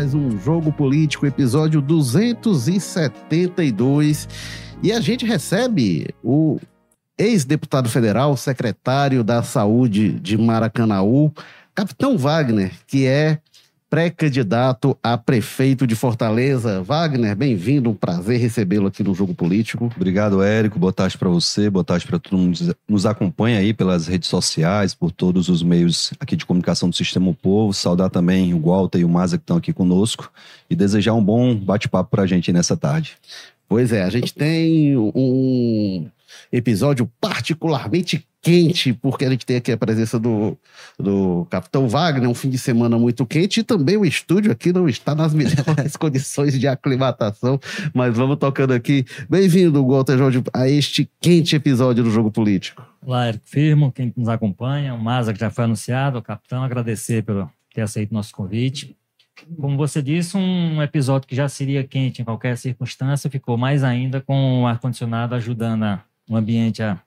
mais um Jogo Político, episódio 272. E a gente recebe o ex-deputado federal, secretário da Saúde de Maracanaú, Capitão Wagner, que é pré-candidato a prefeito de Fortaleza. Wagner, bem-vindo, um prazer recebê-lo aqui no Jogo Político. Obrigado, Érico. Boa tarde para você, boa tarde para todo mundo que nos acompanha aí pelas redes sociais, por todos os meios aqui de comunicação do Sistema Povo. Saudar também o Walter e o Maza que estão aqui conosco e desejar um bom bate-papo para a gente nessa tarde. Pois é, a gente tem um episódio particularmente quente, porque a gente tem aqui a presença do, do Capitão Wagner, um fim de semana muito quente, e também o estúdio aqui não está nas melhores condições de aclimatação, mas vamos tocando aqui. Bem-vindo, Walter Jorge, a este quente episódio do Jogo Político. Olá, Eric Firmo, quem nos acompanha, o Maza que já foi anunciado, o Capitão, agradecer por ter aceito nosso convite. Como você disse, um episódio que já seria quente em qualquer circunstância, ficou mais ainda com o ar-condicionado ajudando o ambiente a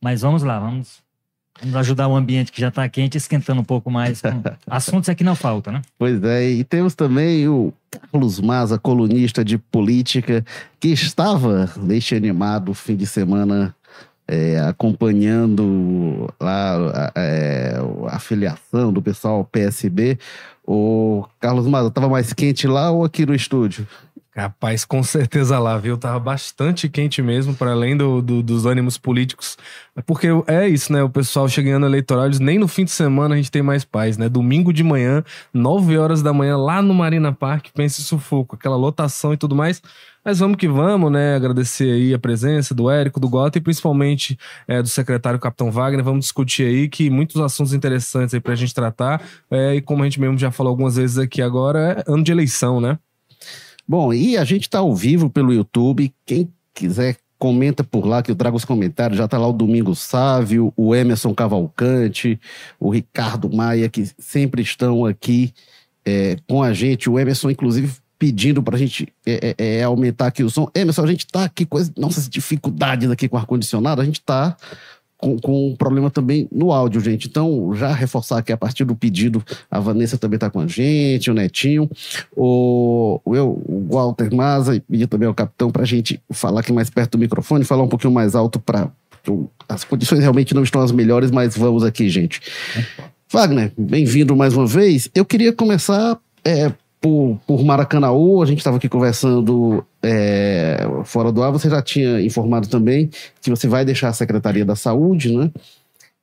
mas vamos lá, vamos, vamos ajudar o ambiente que já está quente, esquentando um pouco mais. Com... Assuntos aqui não falta, né? Pois é, e temos também o Carlos Maza, colunista de política, que estava neste animado fim de semana é, acompanhando lá é, a filiação do pessoal PSB. O Carlos Maza estava mais quente lá ou aqui no estúdio? Rapaz, com certeza lá, viu? Tava bastante quente mesmo, para além do, do, dos ânimos políticos. Porque é isso, né? O pessoal chegando eleitoral, eles, nem no fim de semana a gente tem mais paz, né? Domingo de manhã, 9 horas da manhã, lá no Marina Park, pense sufoco, aquela lotação e tudo mais. Mas vamos que vamos, né? Agradecer aí a presença do Érico, do Gota e principalmente é, do secretário Capitão Wagner. Vamos discutir aí que muitos assuntos interessantes aí pra gente tratar. É, e como a gente mesmo já falou algumas vezes aqui agora, é ano de eleição, né? Bom, e a gente está ao vivo pelo YouTube. Quem quiser comenta por lá que eu trago os comentários. Já está lá o Domingos Sávio, o Emerson Cavalcante, o Ricardo Maia, que sempre estão aqui é, com a gente. O Emerson, inclusive, pedindo para a gente é, é, é, aumentar aqui o som. Emerson, a gente está aqui com as nossas dificuldades aqui com ar-condicionado. A gente está com, com um problema também no áudio, gente. Então, já reforçar aqui a partir do pedido, a Vanessa também está com a gente, o Netinho, o, eu, o Walter Maza e também o capitão para a gente falar aqui mais perto do microfone, falar um pouquinho mais alto para as condições realmente não estão as melhores, mas vamos aqui, gente. Wagner, bem-vindo mais uma vez. Eu queria começar é, por, por Maracanaú, a gente estava aqui conversando é, fora do ar, você já tinha informado também que você vai deixar a Secretaria da Saúde, né?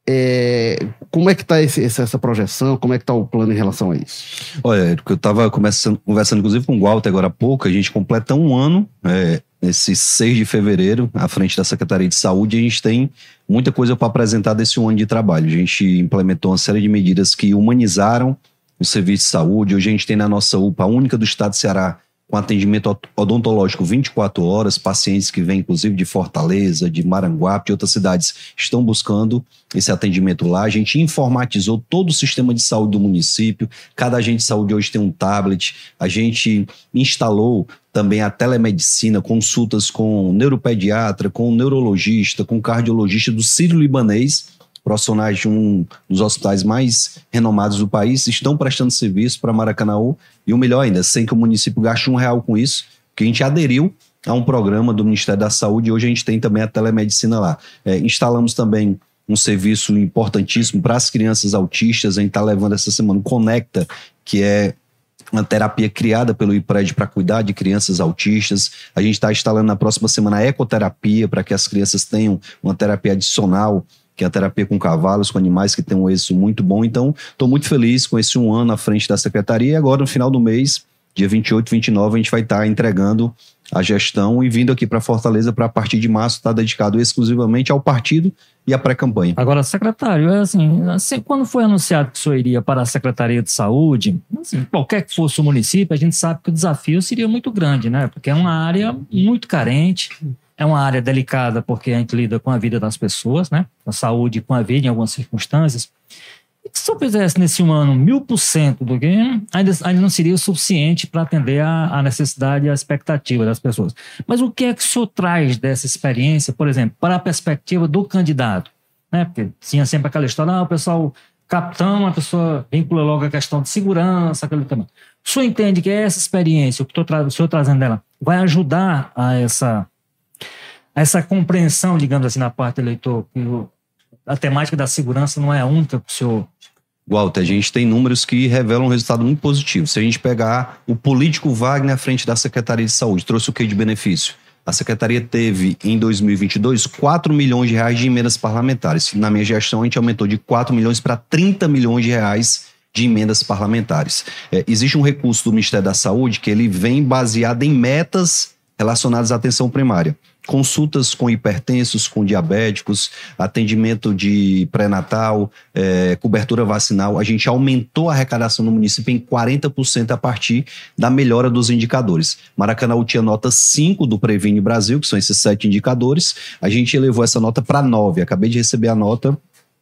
É, como é que está essa projeção? Como é que está o plano em relação a isso? Olha, eu estava conversando, conversando inclusive com o Walter agora há pouco, a gente completa um ano, é, nesse 6 de fevereiro, à frente da Secretaria de Saúde, a gente tem muita coisa para apresentar desse um ano de trabalho. A gente implementou uma série de medidas que humanizaram o serviço de saúde. Hoje a gente tem na nossa UPA, a única do estado de Ceará, com atendimento odontológico 24 horas, pacientes que vêm inclusive de Fortaleza, de Maranguape, de outras cidades, estão buscando esse atendimento lá. A gente informatizou todo o sistema de saúde do município, cada agente de saúde hoje tem um tablet, a gente instalou também a telemedicina, consultas com neuropediatra, com neurologista, com cardiologista do Sírio-Libanês, profissionais de um dos hospitais mais renomados do país estão prestando serviço para Maracanaú e o melhor ainda, sem que o município gaste um real com isso, que a gente aderiu a um programa do Ministério da Saúde e hoje a gente tem também a telemedicina lá. É, instalamos também um serviço importantíssimo para as crianças autistas. A gente está levando essa semana Conecta, que é uma terapia criada pelo IPRED para cuidar de crianças autistas. A gente está instalando na próxima semana a ecoterapia para que as crianças tenham uma terapia adicional que é a terapia com cavalos, com animais, que tem um êxito muito bom. Então, estou muito feliz com esse um ano à frente da secretaria. E agora, no final do mês, dia 28, 29, a gente vai estar tá entregando a gestão e vindo aqui para Fortaleza para, a partir de março, estar tá dedicado exclusivamente ao partido e à pré-campanha. Agora, secretário, é assim, assim, quando foi anunciado que o senhor iria para a Secretaria de Saúde, assim, qualquer que fosse o município, a gente sabe que o desafio seria muito grande, né? Porque é uma área muito carente, é uma área delicada porque a gente lida com a vida das pessoas, né? A saúde com a vida em algumas circunstâncias. E se eu fizesse nesse um ano mil por cento do que ainda, ainda não seria o suficiente para atender a, a, necessidade e a expectativa das pessoas. Mas o que é que o senhor traz dessa experiência, por exemplo, para a perspectiva do candidato? Né? Porque tinha sempre aquela história, ah, o pessoal capitão, a pessoa vincula logo a questão de segurança, aquele tema. O senhor entende que essa experiência, o que tô o senhor trazendo dela, vai ajudar a essa, essa compreensão, digamos assim, na parte do eleitor, que o, a temática da segurança não é a única que o senhor Walter, a gente tem números que revelam um resultado muito positivo. Se a gente pegar o político Wagner à frente da Secretaria de Saúde, trouxe o que de benefício? A Secretaria teve, em 2022, 4 milhões de reais de emendas parlamentares. Na minha gestão, a gente aumentou de 4 milhões para 30 milhões de reais de emendas parlamentares. É, existe um recurso do Ministério da Saúde que ele vem baseado em metas relacionadas à atenção primária consultas com hipertensos, com diabéticos, atendimento de pré-natal, é, cobertura vacinal. A gente aumentou a arrecadação no município em 40% a partir da melhora dos indicadores. Maracanã tinha nota 5 do Previne Brasil, que são esses sete indicadores. A gente elevou essa nota para 9. Acabei de receber a nota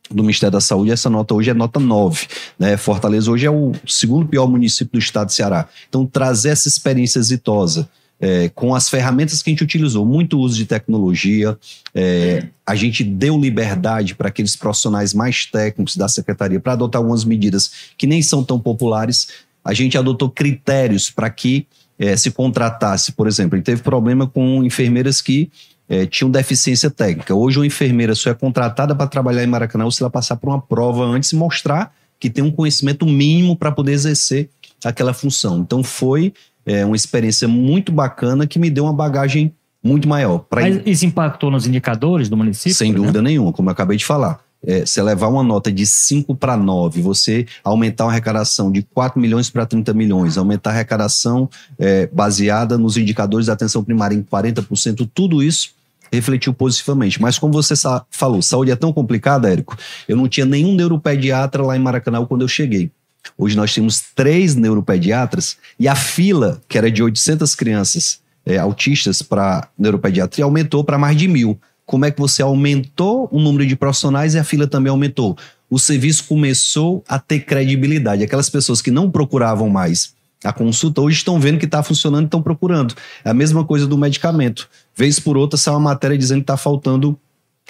do Ministério da Saúde, essa nota hoje é nota 9. Né? Fortaleza hoje é o segundo pior município do estado de Ceará. Então, trazer essa experiência exitosa é, com as ferramentas que a gente utilizou, muito uso de tecnologia, é, a gente deu liberdade para aqueles profissionais mais técnicos da secretaria para adotar algumas medidas que nem são tão populares. A gente adotou critérios para que é, se contratasse, por exemplo, gente teve problema com enfermeiras que é, tinham deficiência técnica. Hoje, uma enfermeira só é contratada para trabalhar em Maracanã se ela passar por uma prova antes e mostrar que tem um conhecimento mínimo para poder exercer aquela função. Então, foi é uma experiência muito bacana que me deu uma bagagem muito maior. Mas isso impactou nos indicadores do município? Sem dúvida nenhuma, como eu acabei de falar. É, você levar uma nota de 5 para 9, você aumentar uma arrecadação de 4 milhões para 30 milhões, aumentar a arrecadação é, baseada nos indicadores da atenção primária em 40%, tudo isso refletiu positivamente. Mas como você falou, saúde é tão complicada, Érico, eu não tinha nenhum neuropediatra lá em Maracanã quando eu cheguei. Hoje nós temos três neuropediatras e a fila, que era de 800 crianças é, autistas para neuropediatria, aumentou para mais de mil. Como é que você aumentou o número de profissionais e a fila também aumentou? O serviço começou a ter credibilidade. Aquelas pessoas que não procuravam mais a consulta hoje estão vendo que está funcionando e estão procurando. É a mesma coisa do medicamento. Vez por outra, sai uma matéria dizendo que está faltando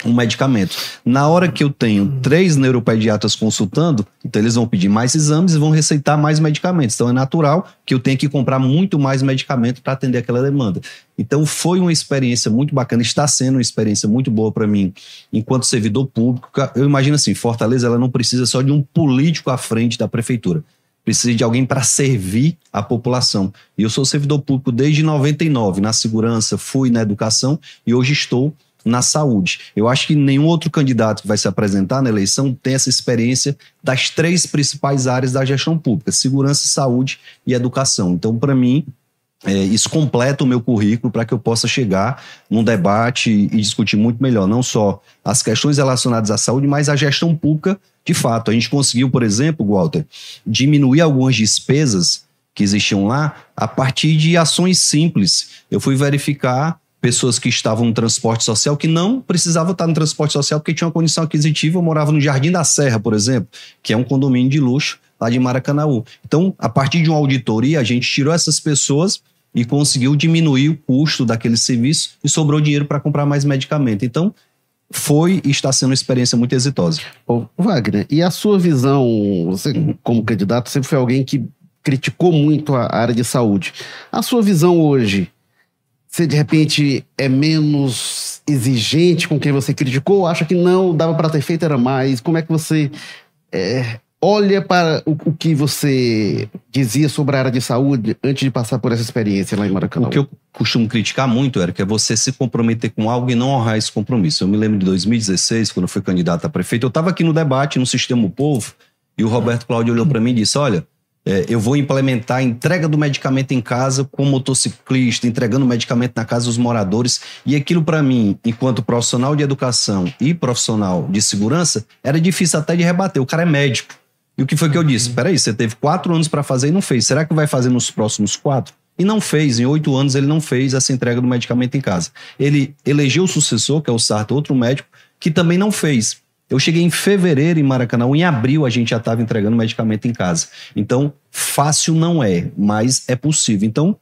um medicamento. Na hora que eu tenho três neuropediatras consultando, então eles vão pedir mais exames e vão receitar mais medicamentos. Então é natural que eu tenha que comprar muito mais medicamento para atender aquela demanda. Então foi uma experiência muito bacana, está sendo uma experiência muito boa para mim enquanto servidor público. Eu imagino assim, Fortaleza ela não precisa só de um político à frente da prefeitura. Precisa de alguém para servir a população. E eu sou servidor público desde 99, na segurança, fui na educação e hoje estou na saúde. Eu acho que nenhum outro candidato que vai se apresentar na eleição tem essa experiência das três principais áreas da gestão pública: segurança, saúde e educação. Então, para mim, é, isso completa o meu currículo para que eu possa chegar num debate e discutir muito melhor, não só as questões relacionadas à saúde, mas a gestão pública de fato. A gente conseguiu, por exemplo, Walter, diminuir algumas despesas que existiam lá a partir de ações simples. Eu fui verificar pessoas que estavam no transporte social que não precisavam estar no transporte social porque tinham uma condição aquisitiva. Eu morava no Jardim da Serra, por exemplo, que é um condomínio de luxo lá de Maracanaú. Então, a partir de uma auditoria, a gente tirou essas pessoas e conseguiu diminuir o custo daquele serviço e sobrou dinheiro para comprar mais medicamento. Então, foi e está sendo uma experiência muito exitosa. Wagner, e a sua visão, você como candidato sempre foi alguém que criticou muito a área de saúde. A sua visão hoje você de repente é menos exigente com quem você criticou? Ou acha que não, dava para ter feito, era mais? Como é que você é, olha para o, o, que você dizia sobre a área de saúde antes de passar por essa experiência lá em Maracanã? O que eu costumo criticar muito, Eric, é você se comprometer com algo e não honrar esse compromisso. Eu me lembro de 2016, quando eu fui candidato a prefeito, eu estava aqui no debate, no Sistema o Povo, e o Roberto Cláudio olhou para mim e disse: Olha, é, eu vou implementar a entrega do medicamento em casa com motociclista, entregando o medicamento na casa dos moradores. E aquilo, para mim, enquanto profissional de educação e profissional de segurança, era difícil até de rebater. O cara é médico. E o que foi que eu disse? Uhum. Peraí, você teve quatro anos para fazer e não fez. Será que vai fazer nos próximos quatro? E não fez. Em oito anos, ele não fez essa entrega do medicamento em casa. Ele elegeu o sucessor, que é o Sarto, outro médico, que também não fez. Eu cheguei em fevereiro em Maracanã, em abril a gente já estava entregando medicamento em casa. Então, fácil não é, mas é possível. Então,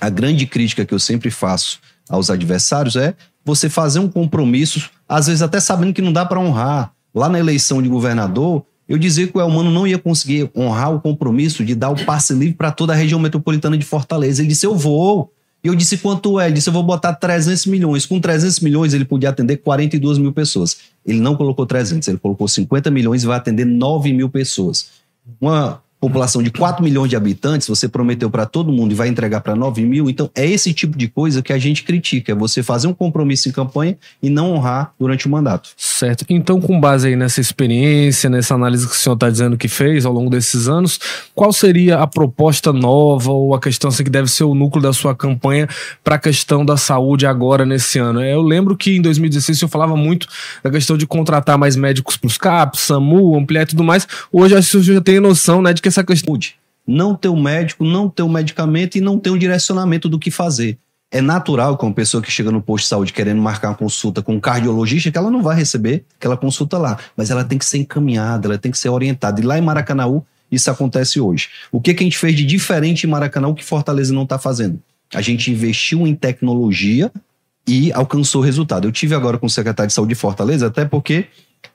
a grande crítica que eu sempre faço aos adversários é você fazer um compromisso, às vezes até sabendo que não dá para honrar. Lá na eleição de governador, eu dizia que o Elmano não ia conseguir honrar o compromisso de dar o passe livre para toda a região metropolitana de Fortaleza. Ele disse: Eu vou. E eu disse: Quanto é? Ele disse: Eu vou botar 300 milhões. Com 300 milhões, ele podia atender 42 mil pessoas. Ele não colocou 300, ele colocou 50 milhões e vai atender 9 mil pessoas. Uma população de 4 milhões de habitantes, você prometeu para todo mundo e vai entregar para 9 mil. Então, é esse tipo de coisa que a gente critica: é você fazer um compromisso em campanha e não honrar durante o mandato. Certo. Então, com base aí nessa experiência, nessa análise que o senhor está dizendo que fez ao longo desses anos, qual seria a proposta nova ou a questão assim, que deve ser o núcleo da sua campanha para a questão da saúde agora nesse ano? Eu lembro que em 2016 o senhor falava muito da questão de contratar mais médicos para os CAPs, SAMU, ampliar e tudo mais. Hoje acho que o senhor já tem noção né, de que essa questão. Não ter um médico, não ter um medicamento e não ter um direcionamento do que fazer. É natural que uma pessoa que chega no posto de saúde querendo marcar uma consulta com um cardiologista, que ela não vai receber aquela consulta lá, mas ela tem que ser encaminhada, ela tem que ser orientada. E lá em Maracanaú, isso acontece hoje. O que, que a gente fez de diferente em Maracanaú que Fortaleza não está fazendo? A gente investiu em tecnologia e alcançou resultado. Eu tive agora com o secretário de saúde de Fortaleza, até porque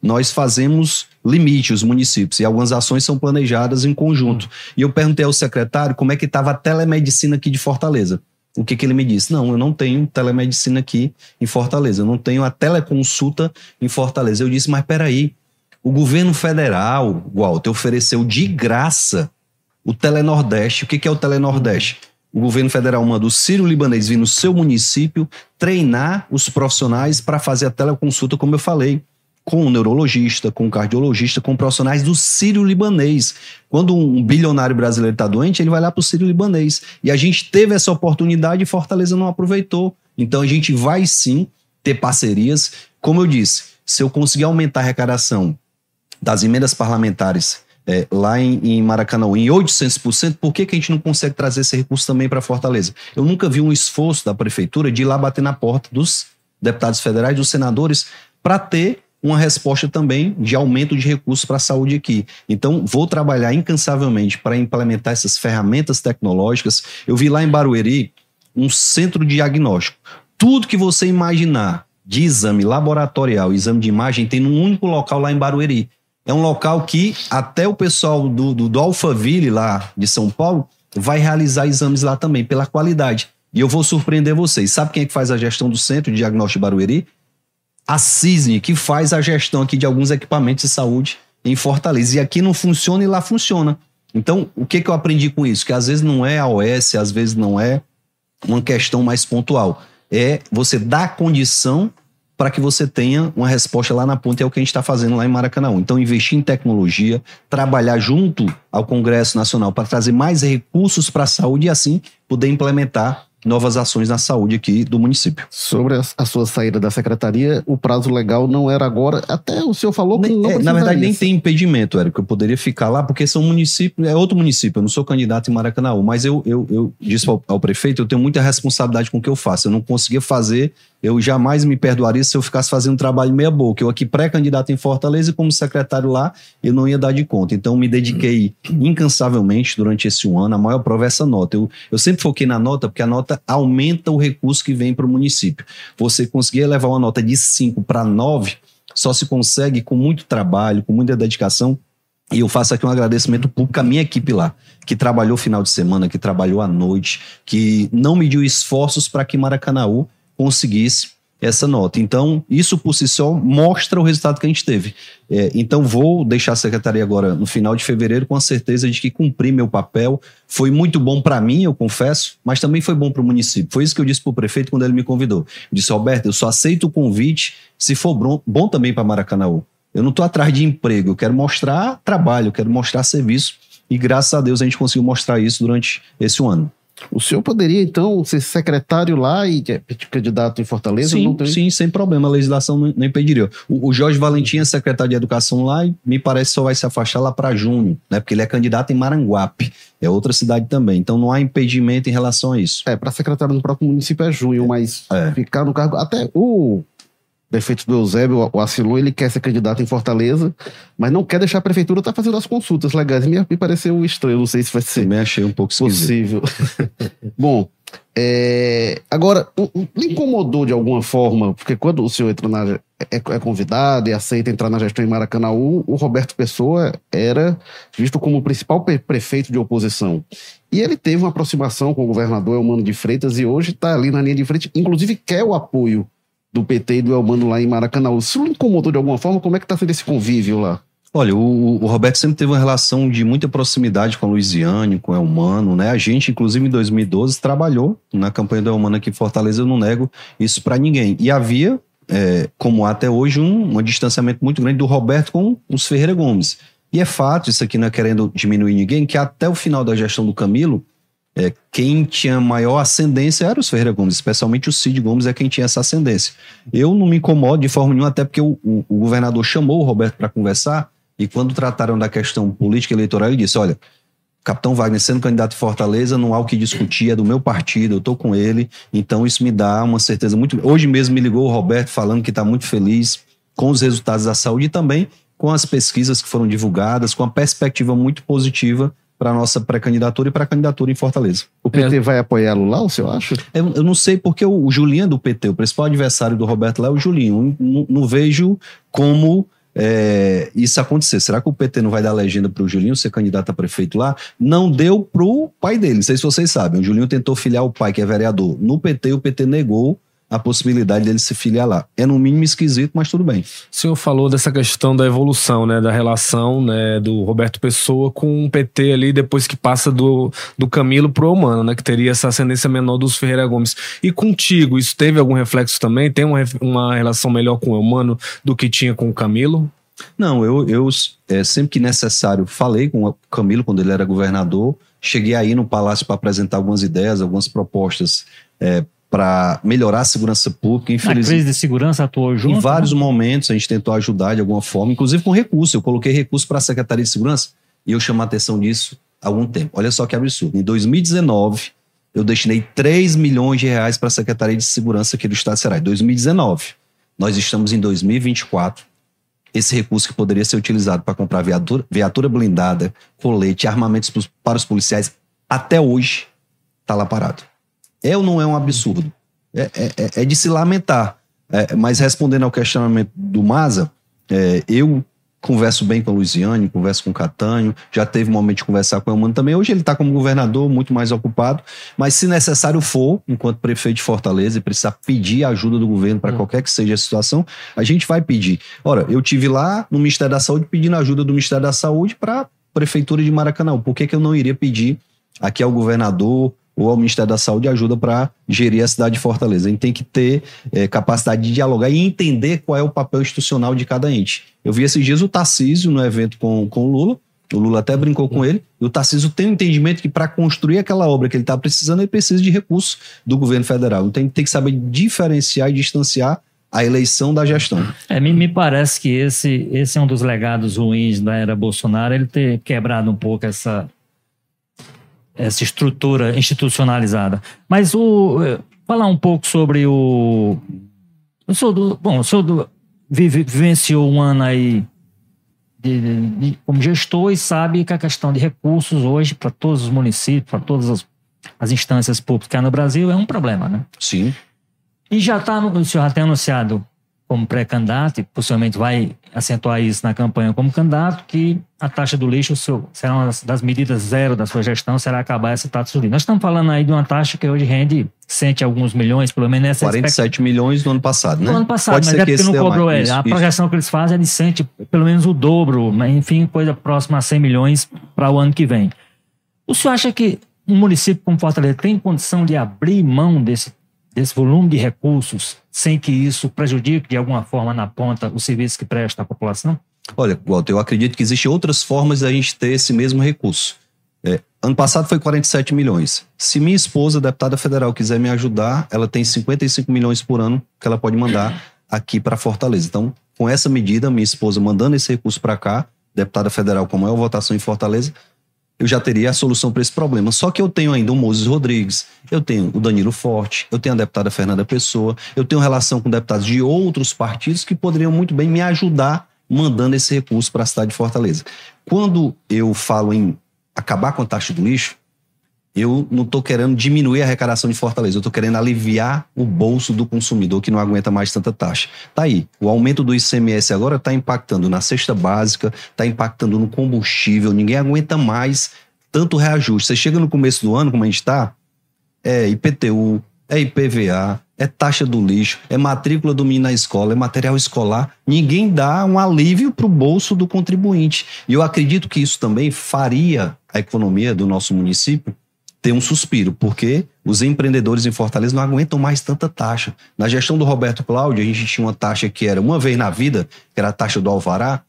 nós fazemos limite os municípios e algumas ações são planejadas em conjunto. E eu perguntei ao secretário como é que estava a telemedicina aqui de Fortaleza. O que, que ele me disse? Não, eu não tenho telemedicina aqui em Fortaleza, eu não tenho a teleconsulta em Fortaleza. Eu disse, mas peraí, o governo federal, Walter, ofereceu de graça o Telenordeste. O que, que é o Telenordeste? O governo federal manda o Sírio Libanês vir no seu município treinar os profissionais para fazer a teleconsulta, como eu falei com um neurologista, com um cardiologista, com profissionais do Sírio-Libanês. Quando um bilionário brasileiro está doente, ele vai lá para o Sírio-Libanês. E a gente teve essa oportunidade e Fortaleza não aproveitou. Então a gente vai sim ter parcerias. Como eu disse, se eu conseguir aumentar a arrecadação das emendas parlamentares é, lá em, em Maracanã em 800%, por que, que a gente não consegue trazer esse recurso também para Fortaleza? Eu nunca vi um esforço da prefeitura de ir lá bater na porta dos deputados federais, dos senadores, para ter uma resposta também de aumento de recursos para a saúde aqui. Então, vou trabalhar incansavelmente para implementar essas ferramentas tecnológicas. Eu vi lá em Barueri um centro diagnóstico. Tudo que você imaginar de exame laboratorial, exame de imagem, tem num único local lá em Barueri. É um local que até o pessoal do, do, do Alphaville, lá de São Paulo, vai realizar exames lá também, pela qualidade. E eu vou surpreender vocês. Sabe quem é que faz a gestão do Centro de Diagnóstico de Barueri? A CISNE, que faz a gestão aqui de alguns equipamentos de saúde em Fortaleza. E aqui não funciona e lá funciona. Então, o que, que eu aprendi com isso? Que às vezes não é a OS, às vezes não é uma questão mais pontual. É você dar condição para que você tenha uma resposta lá na ponta, é o que a gente está fazendo lá em Maracanã. Então, investir em tecnologia, trabalhar junto ao Congresso Nacional para trazer mais recursos para a saúde e assim poder implementar novas ações na saúde aqui do município. Sobre a, sua saída da secretaria, o prazo legal não era agora. Até o senhor falou que nem, não é, Na verdade, nem tem impedimento, Érico. Eu poderia ficar lá, porque são municípios, é outro município. Eu não sou candidato em Maracanã, mas eu, eu, eu disse ao, ao prefeito, eu tenho muita responsabilidade com o que eu faço. Eu não conseguia fazer eu jamais me perdoaria se eu ficasse fazendo um trabalho meia boca. Eu aqui pré-candidato em Fortaleza e como secretário lá, eu não ia dar de conta. Então me dediquei incansavelmente durante esse um ano. A maior prova é essa nota. Eu, eu sempre foquei na nota porque a nota aumenta o recurso que vem para o município. Você conseguir levar uma nota de 5 para 9 só se consegue com muito trabalho, com muita dedicação. E eu faço aqui um agradecimento público à minha equipe lá, que trabalhou final de semana, que trabalhou à noite, que não mediu esforços para que Maracanaú conseguisse essa nota. Então, isso por si só mostra o resultado que a gente teve. É, então, vou deixar a secretaria agora no final de fevereiro com a certeza de que cumpri meu papel. Foi muito bom para mim, eu confesso, mas também foi bom para o município. Foi isso que eu disse para o prefeito quando ele me convidou. Eu disse, Alberto, eu só aceito o convite se for bom, bom também para Maracanaú. Eu não estou atrás de emprego, eu quero mostrar trabalho, eu quero mostrar serviço. E graças a Deus a gente conseguiu mostrar isso durante esse ano. O senhor poderia, então, ser secretário lá e candidato em Fortaleza? Sim, tem... sim sem problema. A legislação não, não impediria. O, o, Jorge Valentim é secretário de Educação lá e me parece só vai se afastar lá para junho, né? Porque ele é candidato em Maranguape. É outra cidade também. Então não há impedimento em relação a isso. É, para secretário do próprio município é junho, mas é. ficar no cargo. Até o prefeito do Eusébio, o Acilon, ele quer ser candidato em Fortaleza, mas não quer deixar a prefeitura estar fazendo as consultas legais. Me, me pareceu estranho, não sei se vai ser Também achei um pouco possível. Bom, é, agora, lhe incomodou de alguma forma, porque quando o senhor entra na, é, é convidado e aceita entrar na gestão em Maracanãú, o Roberto Pessoa era visto como o principal pre- prefeito de oposição. E ele teve uma aproximação com o governador Elmano de Freitas e hoje está ali na linha de frente, inclusive quer o apoio do PT e do Elmano lá em Maracanãú. Isso lhe incomodou de alguma forma? Como é que está sendo esse convívio lá? Olha, o, o Roberto sempre teve uma relação de muita proximidade com a Luiziane, com o Elmano, né? A gente, inclusive, em 2012, trabalhou na campanha do Elmano aqui em Fortaleza, eu não nego isso para ninguém. E havia, é, como até hoje, um, um distanciamento muito grande do Roberto com os Ferreira Gomes. E é fato, isso aqui não é querendo diminuir ninguém, que até o final da gestão do Camilo, é, quem tinha maior ascendência era os Ferreira Gomes, especialmente o Cid Gomes é quem tinha essa ascendência. Eu não me incomodo de forma nenhuma, até porque o, o- o governador chamou o Roberto para conversar e quando trataram da questão política eleitoral, ele disse: olha, Capitão Wagner sendo candidato em Fortaleza, não há o que discutir, é do meu partido, eu estou com ele, então isso me dá uma certeza muito. Hoje mesmo me ligou o Roberto falando que está muito feliz com os resultados da saúde e também com as pesquisas que foram divulgadas, com a perspectiva muito positiva para nossa pré-candidatura e para a candidatura em Fortaleza. O PT vai apoiá-lo lá, o senhor acha? Eu, eu não sei porque o, o Julinho é do PT, o principal adversário do Roberto lá é o Julinho. Não, não vejo como é, isso acontecer. Será que o PT não vai dar legenda para o Julinho ser candidato a prefeito lá? Não deu pro pai dele. Não sei se vocês sabem. O Julinho tentou filiar o pai, que é vereador, no PT, o PT negou a possibilidade dele se filiar lá. É no mínimo esquisito, mas tudo bem. O senhor falou dessa questão da evolução, né, da relação né, do Roberto Pessoa com o PT ali, depois que passa do, do Camilo pro Humano, né, que teria essa ascendência menor dos Ferreira Gomes. E contigo, isso teve algum reflexo também? Tem uma, uma relação melhor com o Humano do que tinha com o Camilo? Não, eu, eu é, sempre que necessário falei com o Camilo quando ele era governador. Cheguei aí no palácio para apresentar algumas ideias, algumas propostas é, para melhorar a segurança pública. Na Infelizmente, crise de segurança atuou junto. em vários né? momentos a gente tentou ajudar de alguma forma, inclusive com recurso. Eu coloquei recurso para a Secretaria de Segurança e eu chamo a atenção disso há algum tempo. Olha só que absurdo. Em 2019, eu destinei 3 milhões de reais para a Secretaria de Segurança aqui do Estado de Ceará. Em 2019. Nós estamos em 2024. Esse recurso que poderia ser utilizado para comprar viatura, viatura blindada, colete, armamentos para os policiais, até hoje está lá parado. É ou não é um absurdo? É, é- é- é de se lamentar. É, mas respondendo ao questionamento do Maza, é, eu converso bem com a Luiziane, converso com o Catanho, já teve um momento de conversar com o Elmano também. Hoje ele está como governador, muito mais ocupado, mas se necessário for, enquanto prefeito de Fortaleza, e precisar pedir ajuda do governo para qualquer que seja a situação, a gente vai pedir. Ora, eu tive lá no Ministério da Saúde pedindo ajuda do Ministério da Saúde para a Prefeitura de Maracanã. Por que, que eu não iria pedir aqui ao governador ou ao Ministério da Saúde ajuda para gerir a cidade de Fortaleza. A gente tem que ter eh, capacidade de dialogar e entender qual é o papel institucional de cada ente. Eu vi esses dias o Tarcísio no evento com, com o Lula, o Lula até brincou com ele, e o Tarcísio tem um entendimento que para construir aquela obra que ele está precisando, ele precisa de recursos do governo federal. Então tem que saber diferenciar e distanciar a eleição da gestão. É, me, me parece que esse, esse é um dos legados ruins da era Bolsonaro, ele ter quebrado um pouco essa, essa estrutura institucionalizada. Mas o eh, falar um pouco sobre o. O senhor do, bom, o senhor do, vive- vivenciou um ano aí de- de- de- como gestor e sabe que a questão de recursos hoje para todos os municípios, para todas as, as instâncias públicas no Brasil é um problema, né? Sim. E já está, o senhor já tem anunciado como pré-candidato, e possivelmente vai acentuar isso na campanha como candidato, que a taxa do lixo senhor, será uma das- das medidas zero da sua gestão, será acabar essa taxa do lixo. Nós estamos falando aí de uma taxa que hoje rende cente alguns milhões, pelo menos nessa 47 milhões no ano passado, né? no ano passado, Pode mas é que porque não cobrou mais. ele. Isso, A isso. projeção que eles fazem é de 100, pelo menos o dobro, mas enfim, coisa próxima a 100 milhões para o ano que vem. O senhor acha que um município como Fortaleza tem condição de abrir mão desse, desse volume de recursos sem que isso prejudique de alguma forma na ponta o serviço que presta à população? Olha, Walter, eu acredito que existem outras formas da gente ter esse mesmo recurso. É, ano passado foi 47 milhões. Se minha esposa, deputada federal, quiser me ajudar, ela tem 55 milhões por ano que ela pode mandar aqui para Fortaleza. Então, com essa medida, minha esposa mandando esse recurso para cá, deputada federal com maior votação em Fortaleza, eu já teria a solução para esse problema. Só que eu tenho ainda o Moses Rodrigues, eu tenho o Danilo Forte, eu tenho a deputada Fernanda Pessoa, eu tenho relação com deputados de outros partidos que poderiam muito bem me ajudar mandando esse recurso para a cidade de Fortaleza. Quando eu falo em acabar com a taxa do lixo, eu não estou querendo diminuir a arrecadação de Fortaleza, eu estou querendo aliviar o bolso do consumidor que não aguenta mais tanta taxa. Tá aí, o aumento do ICMS agora está impactando na cesta básica, está impactando no combustível, ninguém aguenta mais tanto reajuste. Você chega no começo do ano, como a gente está, é IPTU, é IPVA, é taxa do lixo, é matrícula do menino na escola, é material escolar. Ninguém dá um alívio para o bolso do contribuinte. E eu acredito que isso também faria a economia do nosso município ter um suspiro, porque os empreendedores em Fortaleza não aguentam mais tanta taxa. Na gestão do Roberto Cláudio, a gente tinha uma taxa que era uma vez na vida, que era a taxa do alvará.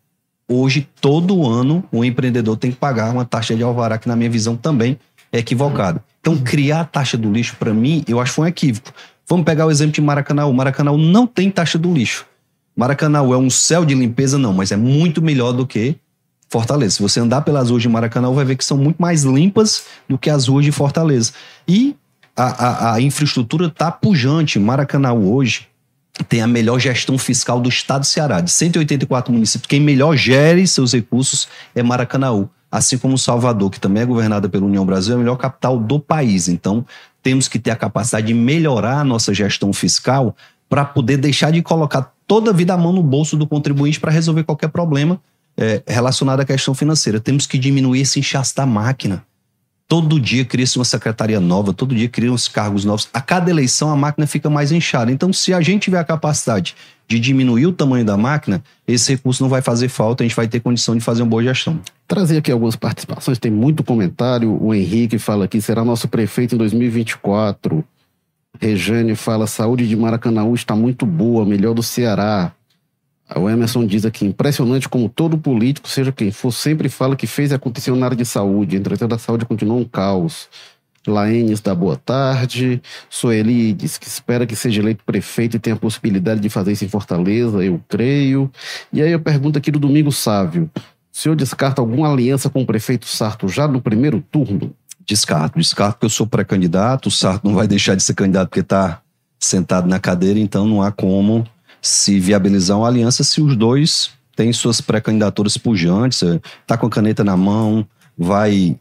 Hoje, todo ano, o empreendedor tem que pagar uma taxa de alvará, que na minha visão também é equivocada. Então, criar a taxa do lixo, para mim, eu acho que foi um equívoco. Vamos pegar o exemplo de Maracanã. Maracanã não tem taxa do lixo. Maracanã é um céu de limpeza, não, mas é muito melhor do que Fortaleza. Se você andar pelas ruas de Maracanã, vai ver que são muito mais limpas do que as ruas de Fortaleza. E a, a, a infraestrutura está pujante. Maracanã hoje tem a melhor gestão fiscal do estado do Ceará. De 184 municípios, quem melhor gere seus recursos é Maracanaú. Assim como Salvador, que também é governada pela União Brasil, é a melhor capital do país. Então, temos que ter a capacidade de melhorar a nossa gestão fiscal para poder deixar de colocar toda a vida a mão no bolso do contribuinte para resolver qualquer problema é, relacionado à questão financeira. Temos que diminuir esse inchaço da máquina. Todo dia cria-se uma secretaria nova, todo dia criam-se cargos novos. A cada eleição a máquina fica mais inchada. Então, se a gente tiver a capacidade de diminuir o tamanho da máquina, esse recurso não vai fazer falta, a gente vai ter condição de fazer uma boa gestão. Trazer aqui algumas participações, tem muito comentário. O Henrique fala aqui: será nosso prefeito em 2024. Rejane fala: saúde de Maracanã está muito boa, melhor do Ceará. O Emerson diz aqui, impressionante como todo político, seja quem for, sempre fala que fez e aconteceu na área de saúde. Entretanto, a saúde continua um caos. Laenes da boa tarde. Sueli diz que espera que seja eleito prefeito e tenha a possibilidade de fazer isso em Fortaleza, eu creio. E aí eu pergunto aqui do Domingo Sávio. O senhor descarta alguma aliança com o prefeito Sarto já no primeiro turno? Descarto, descarto porque eu sou pré-candidato, o Sarto não vai deixar de ser candidato porque está sentado na cadeira, então não há como se viabilizar uma aliança se os dois têm suas pré-candidaturas pujantes, eh, com a caneta na mão, vai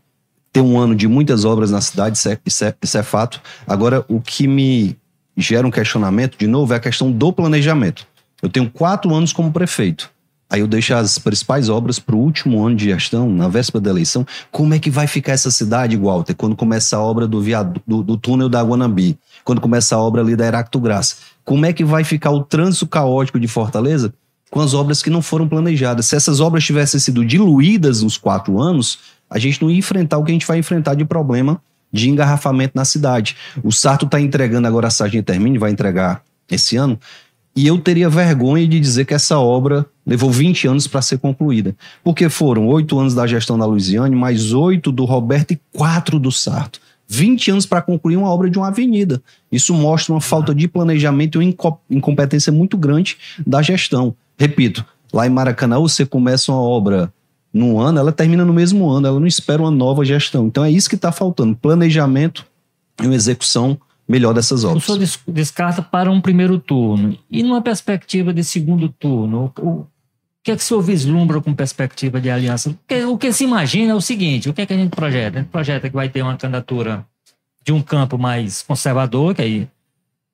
ter um ano de muitas obras na cidade, isso é, isso, é, isso é fato. Agora, o que me gera um questionamento, de novo, é a questão do planejamento. Eu tenho quatro anos como prefeito. Aí eu deixo as principais obras para o último ano de gestão, na véspera da eleição. Como é que vai ficar essa cidade, Walter, quando começa a obra do, viado, do, do túnel da Guanambi? Quando começa a obra ali da Heracto Graça? Como é que vai ficar o trânsito caótico de Fortaleza com as obras que não foram planejadas? Se essas obras tivessem sido diluídas nos quatro anos, a gente não ia enfrentar o que a gente vai enfrentar de problema de engarrafamento na cidade. O Sarto está entregando agora a Sargento Termine, vai entregar esse ano, e eu teria vergonha de dizer que essa obra levou 20 anos para ser concluída. Porque foram oito anos da gestão da Luiziane, mais oito do Roberto e quatro do Sarto. 20 anos para concluir uma obra de uma avenida. Isso mostra uma falta de planejamento e uma incompetência muito grande da gestão. Repito, lá em Maracanã você começa uma obra num ano, ela termina no mesmo ano, ela não espera uma nova gestão. Então é isso que está faltando: planejamento e uma execução melhor dessas obras. O senhor descarta para um primeiro turno. E numa perspectiva de segundo turno, o que é que o senhor vislumbra com perspectiva de aliança? O que, o que se imagina é o seguinte: o que é que a gente projeta? A gente projeta que vai ter uma candidatura de um campo mais conservador, que aí,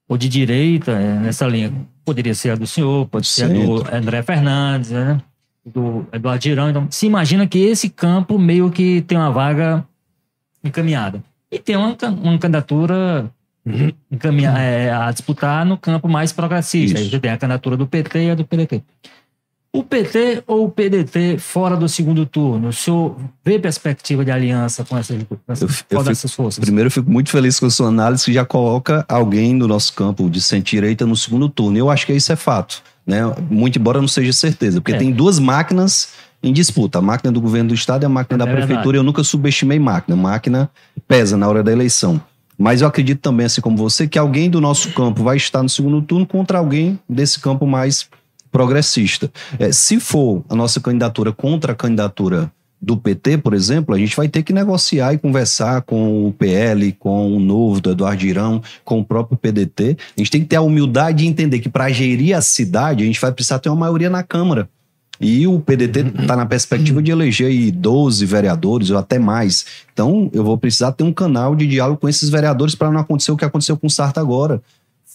ou de direita, é, nessa linha. Poderia ser a do senhor, pode ser a do André Fernandes, né? do Eduardo Girão. Então, se imagina que esse campo meio que tem uma vaga encaminhada. E tem uma, uma candidatura encaminha, é, a disputar no campo mais progressista. Aí você tem a candidatura do PT e a do PDT. O PT ou o PDT fora do segundo turno? O senhor vê perspectiva de aliança com essas, com essas, eu, eu fico, forças? Primeiro, eu fico muito feliz com a sua análise que já coloca alguém no nosso campo de centro-direita no segundo turno. Eu acho que isso é fato. Né? Muito embora não seja certeza, porque é. tem duas máquinas em disputa. A máquina do governo do estado e a máquina é da prefeitura. Verdade. Eu nunca subestimei máquina. Máquina pesa na hora da eleição. Mas eu acredito também, assim como você, que alguém do nosso campo vai estar no segundo turno contra alguém desse campo mais progressista. É, se for a nossa candidatura contra a candidatura do PT, por exemplo, a gente vai ter que negociar e conversar com o PL, com o Novo, do Eduardo Girão, com o próprio PDT. A gente tem que ter a humildade de entender que para gerir a cidade, a gente vai precisar ter uma maioria na Câmara. E o PDT está na perspectiva de eleger aí 12 vereadores ou até mais. Então, eu vou precisar ter um canal de diálogo com esses vereadores para não acontecer o que aconteceu com o Sarta agora.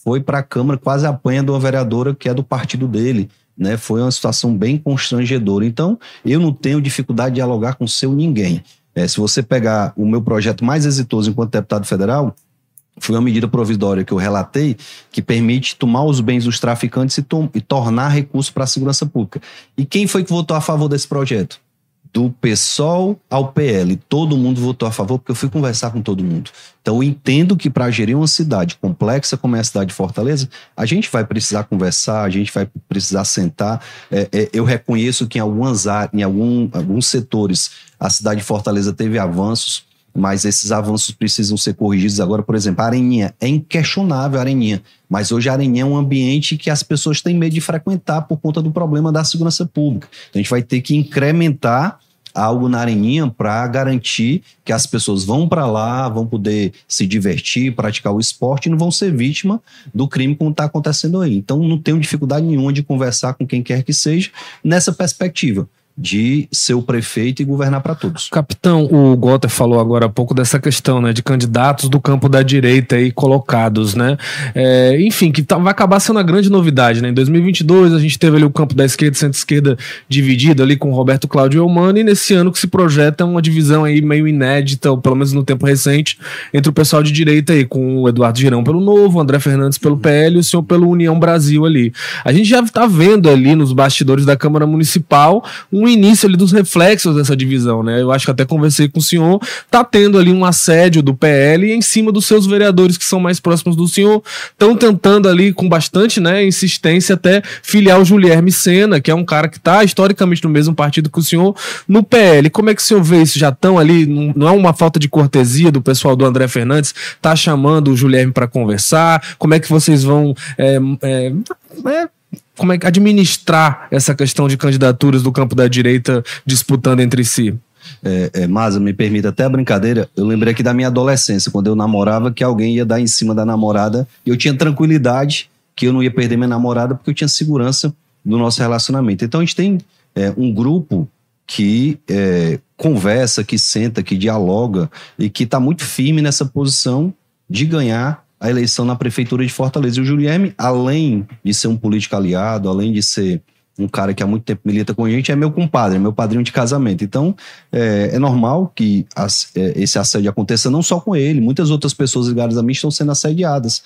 Foi para a Câmara, quase apanha de uma vereadora que é do partido dele. Né? Foi uma situação bem constrangedora. Então, eu não tenho dificuldade de dialogar com seu ninguém. É, se você pegar o meu projeto mais exitoso enquanto deputado federal, foi uma medida provisória que eu relatei que permite tomar os bens dos traficantes e, e tornar recurso para a segurança pública. E quem foi que votou a favor desse projeto? Do PSOL ao PL. Todo mundo votou a favor porque eu fui conversar com todo mundo. Então eu entendo que para gerir uma cidade complexa como é a cidade de Fortaleza, a gente vai precisar conversar, a gente vai precisar sentar. É, é, eu reconheço que em algumas em algum, alguns setores, a cidade de Fortaleza teve avanços mas esses avanços precisam ser corrigidos agora. Por exemplo, a Areninha, é inquestionável a Areninha, mas hoje a Areninha é um ambiente que as pessoas têm medo de frequentar por conta do problema da segurança pública. Então a gente vai ter que incrementar algo na Areninha para garantir que as pessoas vão para lá, vão poder se divertir, praticar o esporte e não vão ser vítima do crime como está acontecendo aí. Então não tenho dificuldade nenhuma de conversar com quem quer que seja nessa perspectiva de ser o prefeito e governar para todos. Capitão, o Gotter falou agora há pouco dessa questão, né, de candidatos do campo da direita aí colocados, né? É, enfim, que tá, vai acabar sendo a grande novidade, né? Em 2022 a gente teve ali o campo da esquerda e centro-esquerda dividido ali com Roberto Cláudio Eumano e nesse ano que se projeta uma divisão aí meio inédita, ou pelo menos no tempo recente, entre o pessoal de direita aí, com o Eduardo Girão pelo Novo, o André Fernandes pelo PL e o senhor pelo União Brasil ali. A gente já tá vendo ali nos bastidores da Câmara Municipal um início ali dos reflexos dessa divisão, né? Eu acho que até conversei com o senhor, tá tendo ali um assédio do PL em cima dos seus vereadores que são mais próximos do senhor, estão tentando ali com bastante, né, insistência até filiar o Julierme Sena, que é um cara que tá historicamente no mesmo partido que o senhor, no PL. Como é que o senhor vê isso? Já estão ali, não é uma falta de cortesia do pessoal do André Fernandes, tá chamando o Julierme para conversar? Como é que vocês vão é, é, é, como é que administrar essa questão de candidaturas do campo da direita disputando entre si? É, é, Maza, me permita até a brincadeira. Eu lembrei aqui da minha adolescência, quando eu namorava, que alguém ia dar em cima da namorada e eu tinha tranquilidade que eu não ia perder minha namorada porque eu tinha segurança do nosso relacionamento. Então a gente tem é, um grupo que é, conversa, que senta, que dialoga e que está muito firme nessa posição de ganhar a eleição na prefeitura de Fortaleza. E o Julieme, além de ser um político aliado, além de ser um cara que há muito tempo milita com a gente, é meu compadre, é meu padrinho de casamento. Então, é, é normal que as, é, esse assédio aconteça não só com ele, muitas outras pessoas ligadas a mim estão sendo assediadas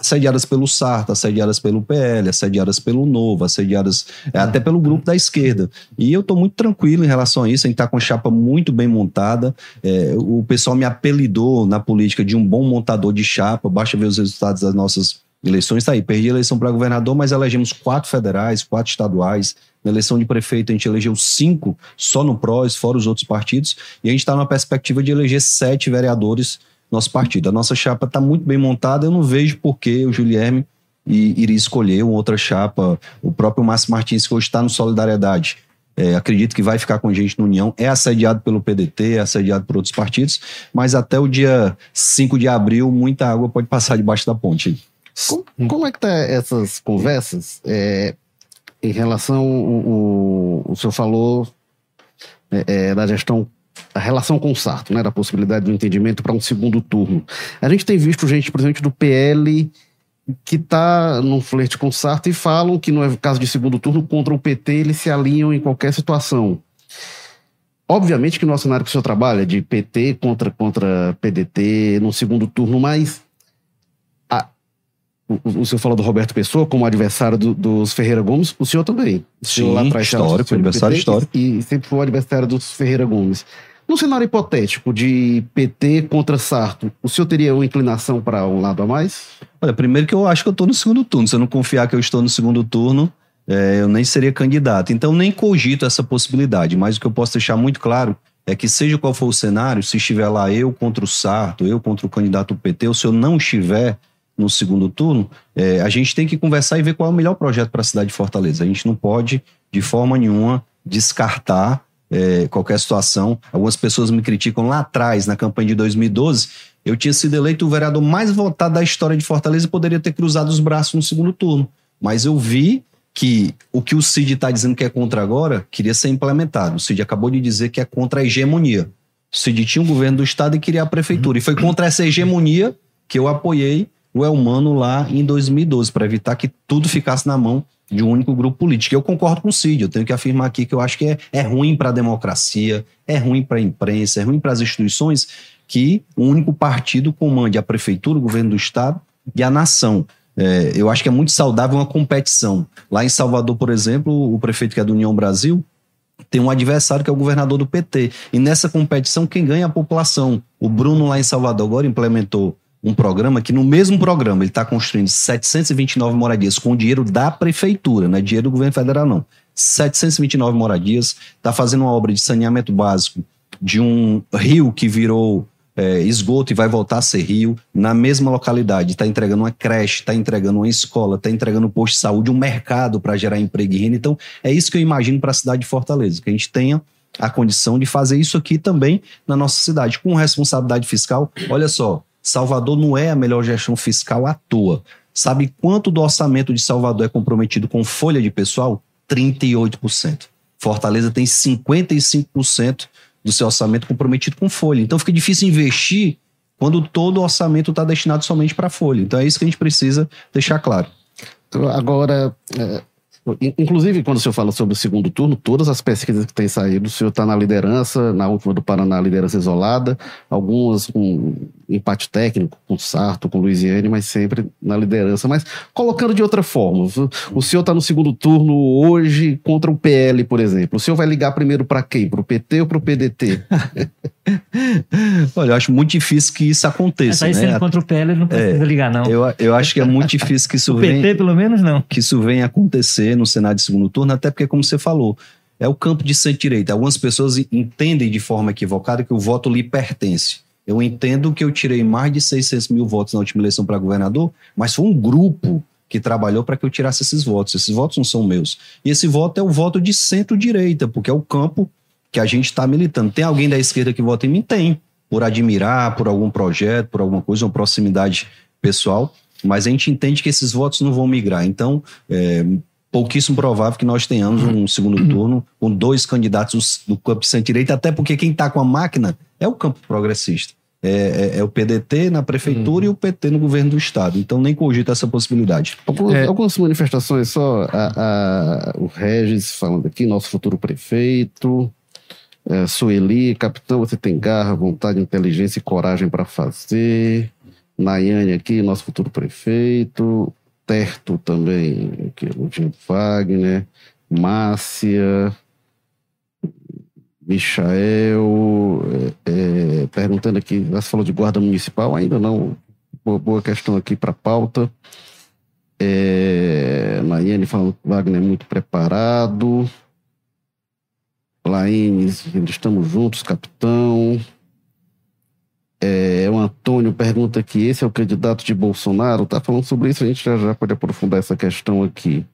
assediadas pelo Sarta, assediadas pelo PL, assediadas pelo Novo, assediadas é, até pelo grupo da esquerda. E eu estou muito tranquilo em relação a isso, a gente está com a chapa muito bem montada. É, o pessoal me apelidou na política de um bom montador de chapa, basta ver os resultados das nossas eleições. Está aí, perdi a eleição para governador, mas elegemos quatro federais, quatro estaduais. Na eleição de prefeito, a gente elegeu cinco só no PROS, fora os outros partidos. E a gente está numa perspectiva de eleger sete vereadores nosso partido. A nossa chapa está muito bem montada, eu não vejo por que o Julierme iria escolher uma outra chapa. O próprio Márcio Martins, que hoje está no Solidariedade, é, acredito que vai ficar com a gente no União, é assediado pelo PDT, é assediado por outros partidos, mas até o dia 5 de abril, muita água pode passar debaixo da ponte. Como, como é que tá essas conversas é, em relação, o, o, o senhor falou é, é da gestão a relação com o Sarto, né, da possibilidade do entendimento para um segundo turno. A gente tem visto gente, por exemplo, do PL que está num flerte com o Sarto e falam que no caso de segundo turno contra o PT eles se alinham em qualquer situação. Obviamente que no cenário que o senhor trabalha, de PT contra, contra PDT no segundo turno, mas o, o senhor falou do Roberto Pessoa como adversário do, dos Ferreira Gomes, o senhor também. O senhor Sim, lá atrás histórico, adversário PT, histórico. E, e sempre foi o adversário dos Ferreira Gomes. Num cenário hipotético de PT contra Sarto, o senhor teria uma inclinação para um lado a mais? Olha, primeiro que eu acho que eu estou no segundo turno. Se eu não confiar que eu estou no segundo turno, é, eu nem seria candidato. Então, nem cogito essa possibilidade. Mas o que eu posso deixar muito claro é que, seja qual for o cenário, se estiver lá eu contra o Sarto, eu contra o candidato PT, ou se eu não estiver no segundo turno, é, a gente tem que conversar e ver qual é o melhor projeto para a cidade de Fortaleza. A gente não pode, de forma nenhuma, descartar é, qualquer situação. Algumas pessoas me criticam lá atrás, na campanha de 2012. Eu tinha sido eleito o vereador mais votado da história de Fortaleza e poderia ter cruzado os braços no segundo turno. Mas eu vi que o que o Cid está dizendo que é contra agora queria ser implementado. O Cid acabou de dizer que é contra a hegemonia. O Cid tinha um governo do Estado e queria a prefeitura. E foi contra essa hegemonia que eu apoiei o Elmano lá em 2012, para evitar que tudo ficasse na mão de um único grupo político. Eu concordo com o Cid, eu tenho que afirmar aqui que eu acho que é, é ruim para a democracia, é ruim para a imprensa, é ruim para as instituições que um único partido comande a prefeitura, o governo do Estado e a nação. É, eu acho que é muito saudável uma competição. Lá em Salvador, por exemplo, o prefeito que é do União Brasil tem um adversário que é o governador do PT. E nessa competição, quem ganha é a população. O Bruno, lá em Salvador, agora implementou um programa que, no mesmo programa, ele está construindo 729 moradias com dinheiro da prefeitura, não é dinheiro do governo federal, não. 729 moradias, está fazendo uma obra de saneamento básico de um rio que virou é, esgoto e vai voltar a ser rio, na mesma localidade. Está entregando uma creche, está entregando uma escola, está entregando um posto de saúde, um mercado para gerar emprego e renda. Então, é isso que eu imagino para a cidade de Fortaleza, que a gente tenha a condição de fazer isso aqui também na nossa cidade, com responsabilidade fiscal. Olha só, Salvador não é a melhor gestão fiscal à toa. Sabe quanto do orçamento de Salvador é comprometido com folha de pessoal? 38%. Fortaleza tem 55% do seu orçamento comprometido com folha. Então fica difícil investir quando todo o orçamento está destinado somente para folha. Então é isso que a gente precisa deixar claro. Agora, é, Inclusive, quando o senhor fala sobre o segundo turno, todas as pesquisas que têm saído, o senhor está na liderança, na última do Paraná, liderança isolada, algumas com empate técnico, com Sarto, com Luiziane, mas sempre na liderança. Mas colocando de outra forma, o senhor está no segundo turno hoje contra o PL, por exemplo. O senhor vai ligar primeiro para quem? Para o PT ou para o PDT? Olha, eu acho muito difícil que isso aconteça. Mas aí né? sendo contra o PL, não precisa é, ligar, não. Eu, eu acho que é muito difícil que isso o venha. PT, pelo menos, não. Que isso venha acontecer no Senado de segundo turno, até porque, como você falou, é o campo de centro-direita. Algumas pessoas entendem de forma equivocada que o voto lhe pertence. Eu entendo que eu tirei mais de 600 mil votos na última eleição para governador, mas foi um grupo que trabalhou para que eu tirasse esses votos. Esses votos não são meus. E esse voto é o voto de centro-direita, porque é o campo que a gente está militando. Tem alguém da esquerda que vota em mim? Tem. Por admirar, por algum projeto, por alguma coisa, uma proximidade pessoal. Mas a gente entende que esses votos não vão migrar. Então, é pouquíssimo provável que nós tenhamos um segundo turno com dois candidatos do campo centro-direita, até porque quem está com a máquina é o campo progressista. É, é, é, o PDT na prefeitura uhum. e o PT no governo do estado. Então nem cogita essa possibilidade. Algumas, é. algumas manifestações só. A, a, o Regis falando aqui, nosso futuro prefeito. É, Sueli, capitão, você tem garra, vontade, inteligência e coragem para fazer. Nayane aqui, nosso futuro prefeito. Terto também, aqui, Ludinho Wagner. Márcia. Michael, é, é, perguntando aqui, você falou de guarda municipal, ainda não. Boa, boa questão aqui para pauta. É, Nayane falando que Wagner é muito preparado. Laines, estamos juntos, capitão. É, o Antônio pergunta aqui: esse é o candidato de Bolsonaro? Tá falando sobre isso, a gente já, já pode aprofundar essa questão aqui.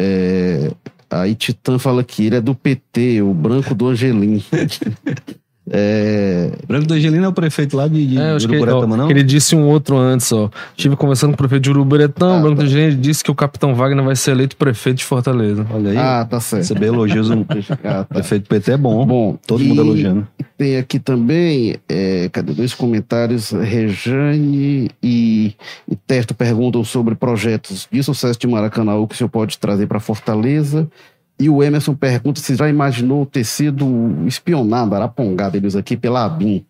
É, aí Titã fala que ele é do PT, o branco do Angelim. É... Branco do Angelino é o prefeito lá de, de é, Uruburetama, não? Ele disse um outro antes, ó. Estive conversando com o prefeito de Uruburetama, ah, Branco tá. do Angelino disse que o capitão Wagner vai ser eleito prefeito de Fortaleza. Olha aí. Ah, tá certo. Você bem elogioso no ah, tá. prefeito do PT é bom. Bom, todo mundo elogiando. Tem aqui também, é, cadê dois comentários? Rejane e, e Terto perguntam sobre projetos de sucesso de Maracanã que o senhor pode trazer para Fortaleza e o Emerson pergunta se já imaginou ter sido espionado, arapongado, eles aqui, pela ABIN.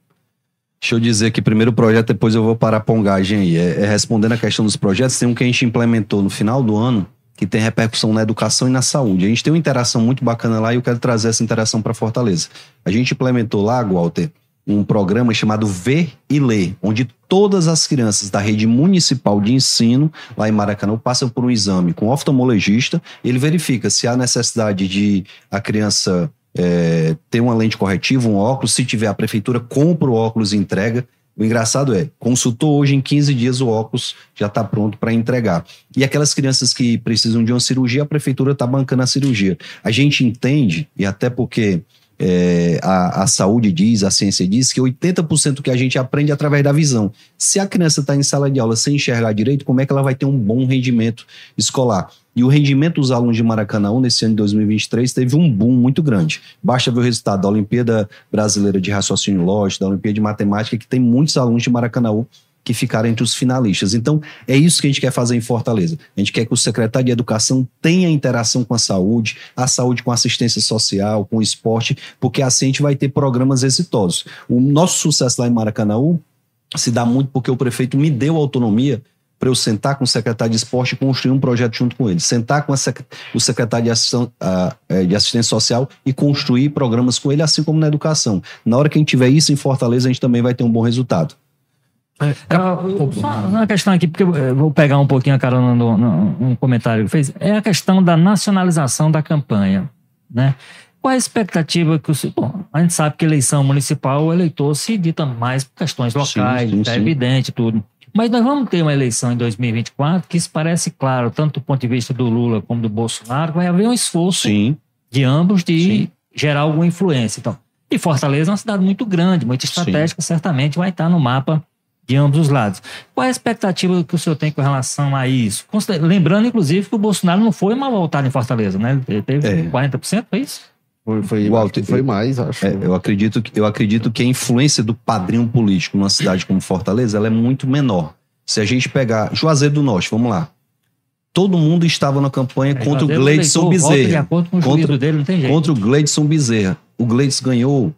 Deixa eu dizer que primeiro o projeto, depois eu vou para a pongagem aí. É, é, respondendo a questão dos projetos, tem um que a gente implementou no final do ano, que tem repercussão na educação e na saúde. A gente tem uma interação muito bacana lá e eu quero trazer essa interação para Fortaleza. A gente implementou lá, Walter, um programa chamado Ver e Ler, onde todas as crianças da rede municipal de ensino, lá em Maracanã, passam por um exame com oftalmologista. Ele verifica se há necessidade de a criança é, ter uma lente corretiva, um óculos. Se tiver, a prefeitura compra o óculos e entrega. O engraçado é, consultou hoje em 15 dias o óculos, já está pronto para entregar. E aquelas crianças que precisam de uma cirurgia, a prefeitura está bancando a cirurgia. A gente entende, e até porque é, a, a, saúde diz, a ciência diz, que 80% do que a gente aprende é através da visão. Se a criança está em sala de aula sem enxergar direito, como é que ela vai ter um bom rendimento escolar? E o rendimento dos alunos de Maracanã nesse ano de 2023 teve um boom muito grande. Basta ver o resultado da Olimpíada Brasileira de Raciocínio Lógico, da Olimpíada de Matemática, que tem muitos alunos de Maracanã que ficaram entre os finalistas. Então, é isso que a gente quer fazer em Fortaleza. A gente quer que o secretário de Educação tenha interação com a saúde, a saúde com assistência social, com esporte, porque assim a gente vai ter programas exitosos. O nosso sucesso lá em Maracanã se dá muito porque o prefeito me deu autonomia para eu sentar com o secretário de esporte e construir um projeto junto com ele. Sentar com sec o secretário de, é, de assistência social e construir programas com ele, assim como na educação. Na hora que a gente tiver isso em Fortaleza, a gente também vai ter um bom resultado. É, só uma questão aqui, porque eu vou pegar um pouquinho a carona no, no, no comentário que fez. É a questão da nacionalização da campanha, né? Qual a expectativa que o. Bom, a gente sabe que eleição municipal, o eleitor se dita mais por questões locais, sim, sim, é sim. evidente tudo. Mas nós vamos ter uma eleição em 2024 que isso parece claro, tanto do ponto de vista do Lula como do Bolsonaro, vai haver um esforço de ambos de gerar alguma influência. Então, e Fortaleza é uma cidade muito grande, muito estratégica, certamente vai estar no mapa de ambos os lados. Qual é a expectativa que o senhor tem com relação a isso? Lembrando, inclusive, que o Bolsonaro não foi mal voltado em Fortaleza, né? Ele teve é. 40%, foi isso? Foi, foi, Walter, foi mais, acho. É, eu, acredito que, eu acredito que a influência do padrinho político numa cidade como Fortaleza ela é muito menor. Se a gente pegar Juazeiro do Norte, vamos lá. Todo mundo estava na campanha é, contra o Gleidson Bezerra. Contra, dele, contra o Gleidson Bezerra. O Gleidson ganhou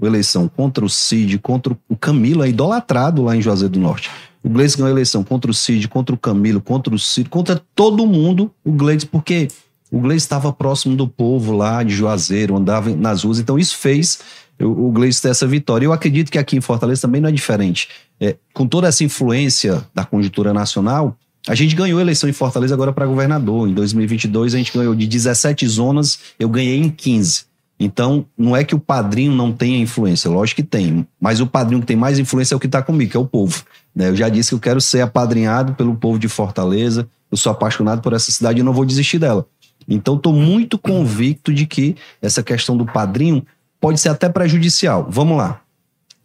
a eleição contra o Cid, contra o Camilo, é idolatrado lá em Juazeiro do Norte. O Gleidson ganhou a eleição contra o Cid, contra o Camilo, contra o Cid, contra todo mundo, o Gleidson, porque o Gleidson estava próximo do povo lá de Juazeiro, andava nas ruas, então isso fez o Gleison ter essa vitória. Eu acredito que aqui em Fortaleza também não é diferente. É, com toda essa influência da conjuntura nacional, a gente ganhou a eleição em Fortaleza agora para governador. Em 2022 a gente ganhou de 17 zonas, eu ganhei em 15. Então, não é que o padrinho não tenha influência, lógico que tem, mas o padrinho que tem mais influência é o que está comigo, que é o povo. Né? Eu já disse que eu quero ser apadrinhado pelo povo de Fortaleza, eu sou apaixonado por essa cidade e não vou desistir dela. Então, estou muito convicto de que essa questão do padrinho pode ser até prejudicial. Vamos lá.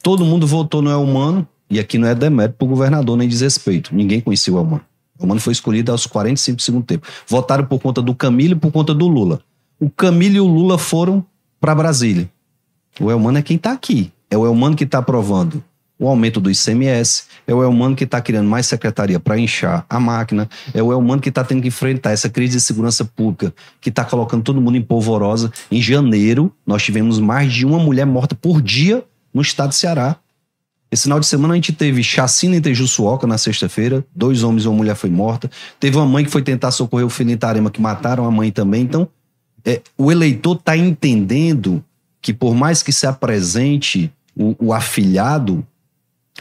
Todo mundo votou no Elmano, e aqui não é demérito para o governador nem desrespeito. Ninguém conhecia o Elmano. O Elmano foi escolhido aos 45 do tempo. Votaram por conta do Camilo e por conta do Lula. O Camilo e o Lula foram para Brasília. O Elmano é quem está aqui. É o Elmano que está aprovando o aumento do ICMS, é o Elmano que está criando mais secretaria para inchar a máquina, é o Elmano que está tendo que enfrentar essa crise de segurança pública, que está colocando todo mundo em polvorosa. Em janeiro, nós tivemos mais de uma mulher morta por dia no estado de Ceará. Esse final de semana a gente teve chacina em Tejuçuoca na sexta-feira, dois homens e uma mulher foi morta. Teve uma mãe que foi tentar socorrer o filho em Itarema, que mataram a mãe também. Então, é, o eleitor está entendendo que por mais que se apresente o, o, afilhado,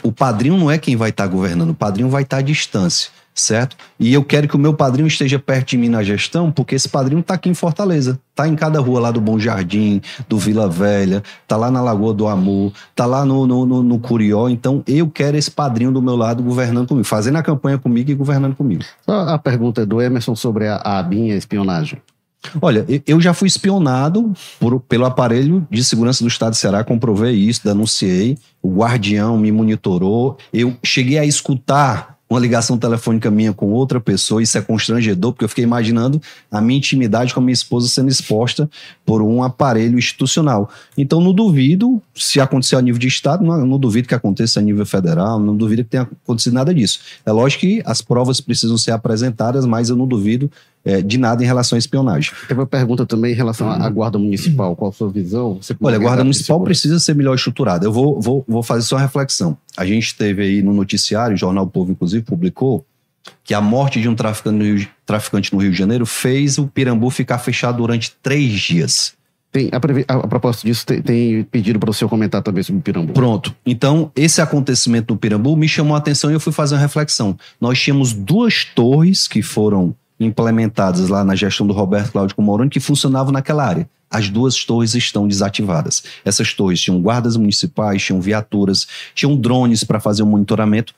o padrinho não é quem vai estar tá governando, o padrinho vai estar tá à distância, certo? E eu quero que o meu padrinho esteja perto de mim na gestão, porque esse padrinho está aqui em Fortaleza, está em cada rua lá do Bom Jardim, do Vila Velha, está lá na Lagoa do Amor, está lá no, no, no, no, Curió, então eu quero esse padrinho do meu lado governando comigo, fazendo a campanha comigo e governando comigo. A pergunta é do Emerson sobre a, a espionagem. Olha, eu já fui espionado por, pelo aparelho de segurança do Estado de Ceará, comprovei isso, denunciei, o guardião me monitorou, eu cheguei a escutar uma ligação telefônica minha com outra pessoa, isso é constrangedor, porque eu fiquei imaginando a minha intimidade com a minha esposa sendo exposta por um aparelho institucional. Então, não duvido, se acontecer a nível de Estado, não, não duvido que aconteça a nível federal, não duvido que tenha acontecido nada disso. É lógico que as provas precisam ser apresentadas, mas eu não duvido é, de nada em relação à espionagem. Teve uma pergunta também em relação à Guarda Municipal. Qual a sua visão? Olha, a Guarda Municipal precisa ser melhor estruturada. Eu vou, vou, vou fazer só uma reflexão. A gente teve aí no noticiário, o Jornal Povo, inclusive, publicou que a morte de um traficante no Rio, traficante no Rio de Janeiro fez o Pirambu ficar fechado durante três dias. Tem, a, a, a propósito disso, tem, tem pedido para o senhor comentar também sobre o Pirambu. Pronto. Então, esse acontecimento no Pirambu me chamou a atenção e eu fui fazer uma reflexão. Nós tínhamos duas torres que foram implementadas lá na gestão do Roberto Cláudio Comoroni que funcionavam naquela área. as duas torres estão desativadas. Essas torres tinham guardas municipais, tinham viaturas, tinham drones para fazer o monitoramento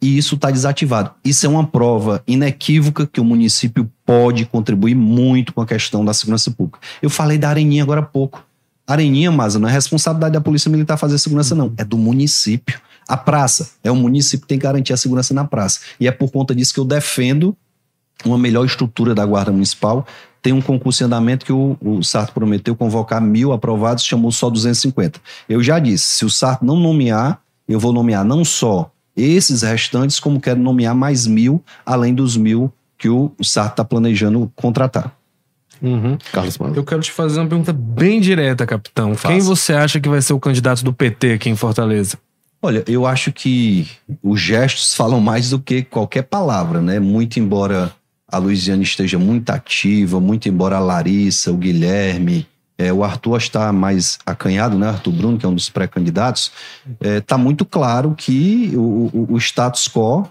e isso está desativado. Isso é uma prova inequívoca que o município pode contribuir muito com a questão da segurança pública. Eu falei da Areninha agora há pouco. Areninha, mas não é responsabilidade da Polícia Militar fazer segurança, não. É do município. A praça. É o município que tem que garantir a segurança na praça. E é por conta disso que eu defendo uma melhor estrutura da Guarda Municipal. Tem um concurso em andamento que o, o Sarto prometeu convocar mil aprovados, chamou só 250. Eu já disse, se o Sarto não nomear, eu vou nomear não só esses restantes, como quero nomear mais mil, além dos mil que o Sarto está planejando contratar. Uhum. Carlos Mano. Eu quero te fazer uma pergunta bem direta, capitão. Faça. Quem você acha que vai ser o candidato do PT aqui em Fortaleza? Olha, eu acho que os gestos falam mais do que qualquer palavra, né? Muito embora a Luiziane esteja muito ativa, muito embora a Larissa, o Guilherme, é, o Arthur está mais acanhado, né? Arthur Bruno, que é um dos pré-candidatos, está muito claro que o, o, o status quo,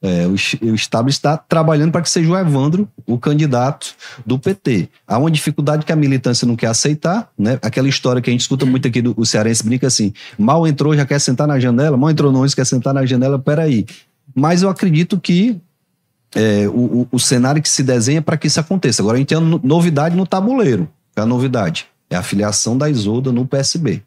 é, o, o Estado está trabalhando para que seja o Evandro o candidato do PT. Há uma dificuldade que a militância não quer aceitar, né? Aquela história que a gente escuta muito aqui do o cearense brinca assim: mal entrou, já quer sentar na janela, mal entrou não, quer sentar na janela, peraí. Mas eu acredito que é, o, o, o cenário que se desenha para que isso aconteça. Agora a gente tem uma novidade no tabuleiro. É a novidade? É a filiação da Isolda no PSB.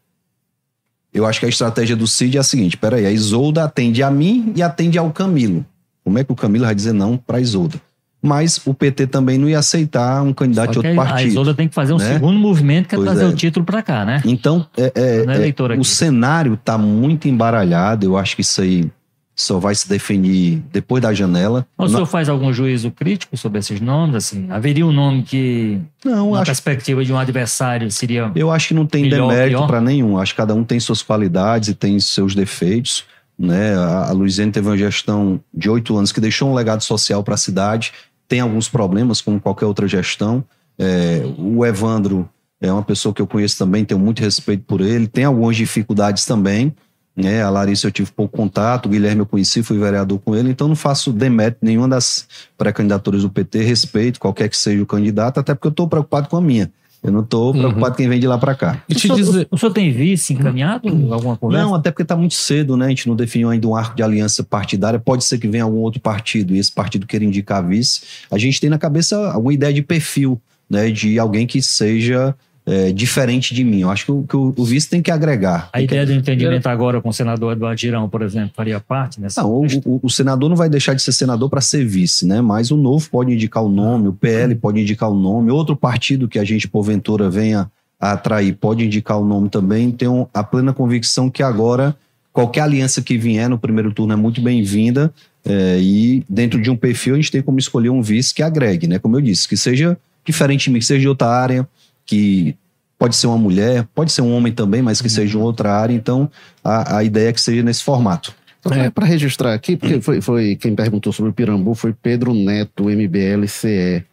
Eu acho que a estratégia do Cid é a seguinte: peraí, a Isolda atende a mim e atende ao Camilo. Como é que o Camilo vai dizer não para a Isolda? Mas o PT também não ia aceitar um candidato de outro a- a partido. Isolda tem que fazer um né? segundo movimento que é Pois trazer é. o título para cá, né? Então, é, é, é é, o cenário está muito embaralhado. Eu acho que isso aí só vai se definir depois da janela. O senhor faz algum juízo crítico sobre esses nomes? Assim, haveria um nome que, não, na acho perspectiva de um adversário, seria. Eu acho que não tem Melhor, demérito para nenhum. Acho que cada um tem suas qualidades e tem seus defeitos. Né? A, a Luiziane teve uma gestão de oito anos que deixou um legado social para a cidade. Tem alguns problemas, como qualquer outra gestão. É, o Evandro é uma pessoa que eu conheço também, tenho muito respeito por ele. Tem algumas dificuldades também. Né? A Larissa eu tive pouco contato, o Guilherme eu conheci, fui vereador com ele, então não faço demérito nenhuma das pré-candidaturas do PT, respeito qualquer que seja o candidato, até porque eu estou preocupado com a minha. Eu não estou preocupado quem vem de lá para cá. E O te senhor, dizer. o senhor tem vice encaminhado? Alguma conversa? Não, até porque está muito cedo, né? A gente não definiu ainda um arco de aliança partidária. Pode ser que venha algum outro partido e esse partido queira indicar vice. A gente tem na cabeça alguma ideia de perfil, né? De alguém que seja é, diferente de mim. Eu acho que o, que o- vice tem que agregar. A Tem que- ideia do entendimento agora com o senador Eduardo Girão, por exemplo, faria parte nessa. Não, o, o- o senador não vai deixar de ser senador para ser vice, né? Mas o novo pode indicar o nome, o PL pode indicar o nome, outro partido que a gente, porventura, venha a atrair pode indicar o nome também. Tenho a plena convicção que agora qualquer aliança que vier no primeiro turno é muito bem-vinda. é, e dentro de um perfil a gente tem como escolher um vice que agregue, né? Como eu disse, que seja diferente de mim, que seja de outra área, que pode ser uma mulher, pode ser um homem também, mas que seja de outra área. Então, a, a ideia é que seja nesse formato. É, para registrar aqui, porque foi, foi quem perguntou sobre o Pirambu foi Pedro Neto, MBLCE.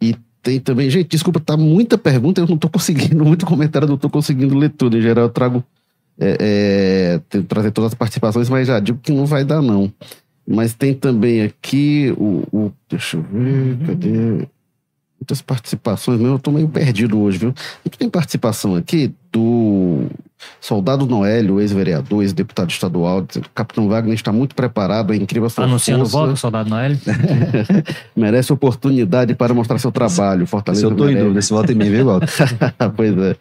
E tem também, gente, desculpa, tá muita pergunta, eu não tô conseguindo, muito comentário, não tô conseguindo ler tudo. Em geral, eu trago, é, é, tento trazer todas as participações, mas já digo que não vai dar, não. Mas tem também aqui o. o- deixa eu ver, cadê? Muitas participações, mesmo, eu tô meio perdido hoje, viu? A gente tem participação aqui do Soldado Noélio, ex-vereador, ex-deputado estadual, o Capitão Wagner está muito preparado, é incrível a sua Anunciando força, voto, soldado Noel. merece oportunidade para mostrar seu trabalho. Fortaleza Se eu tô em merece. dúvida, se vota em mim, viu, Walter? pois é.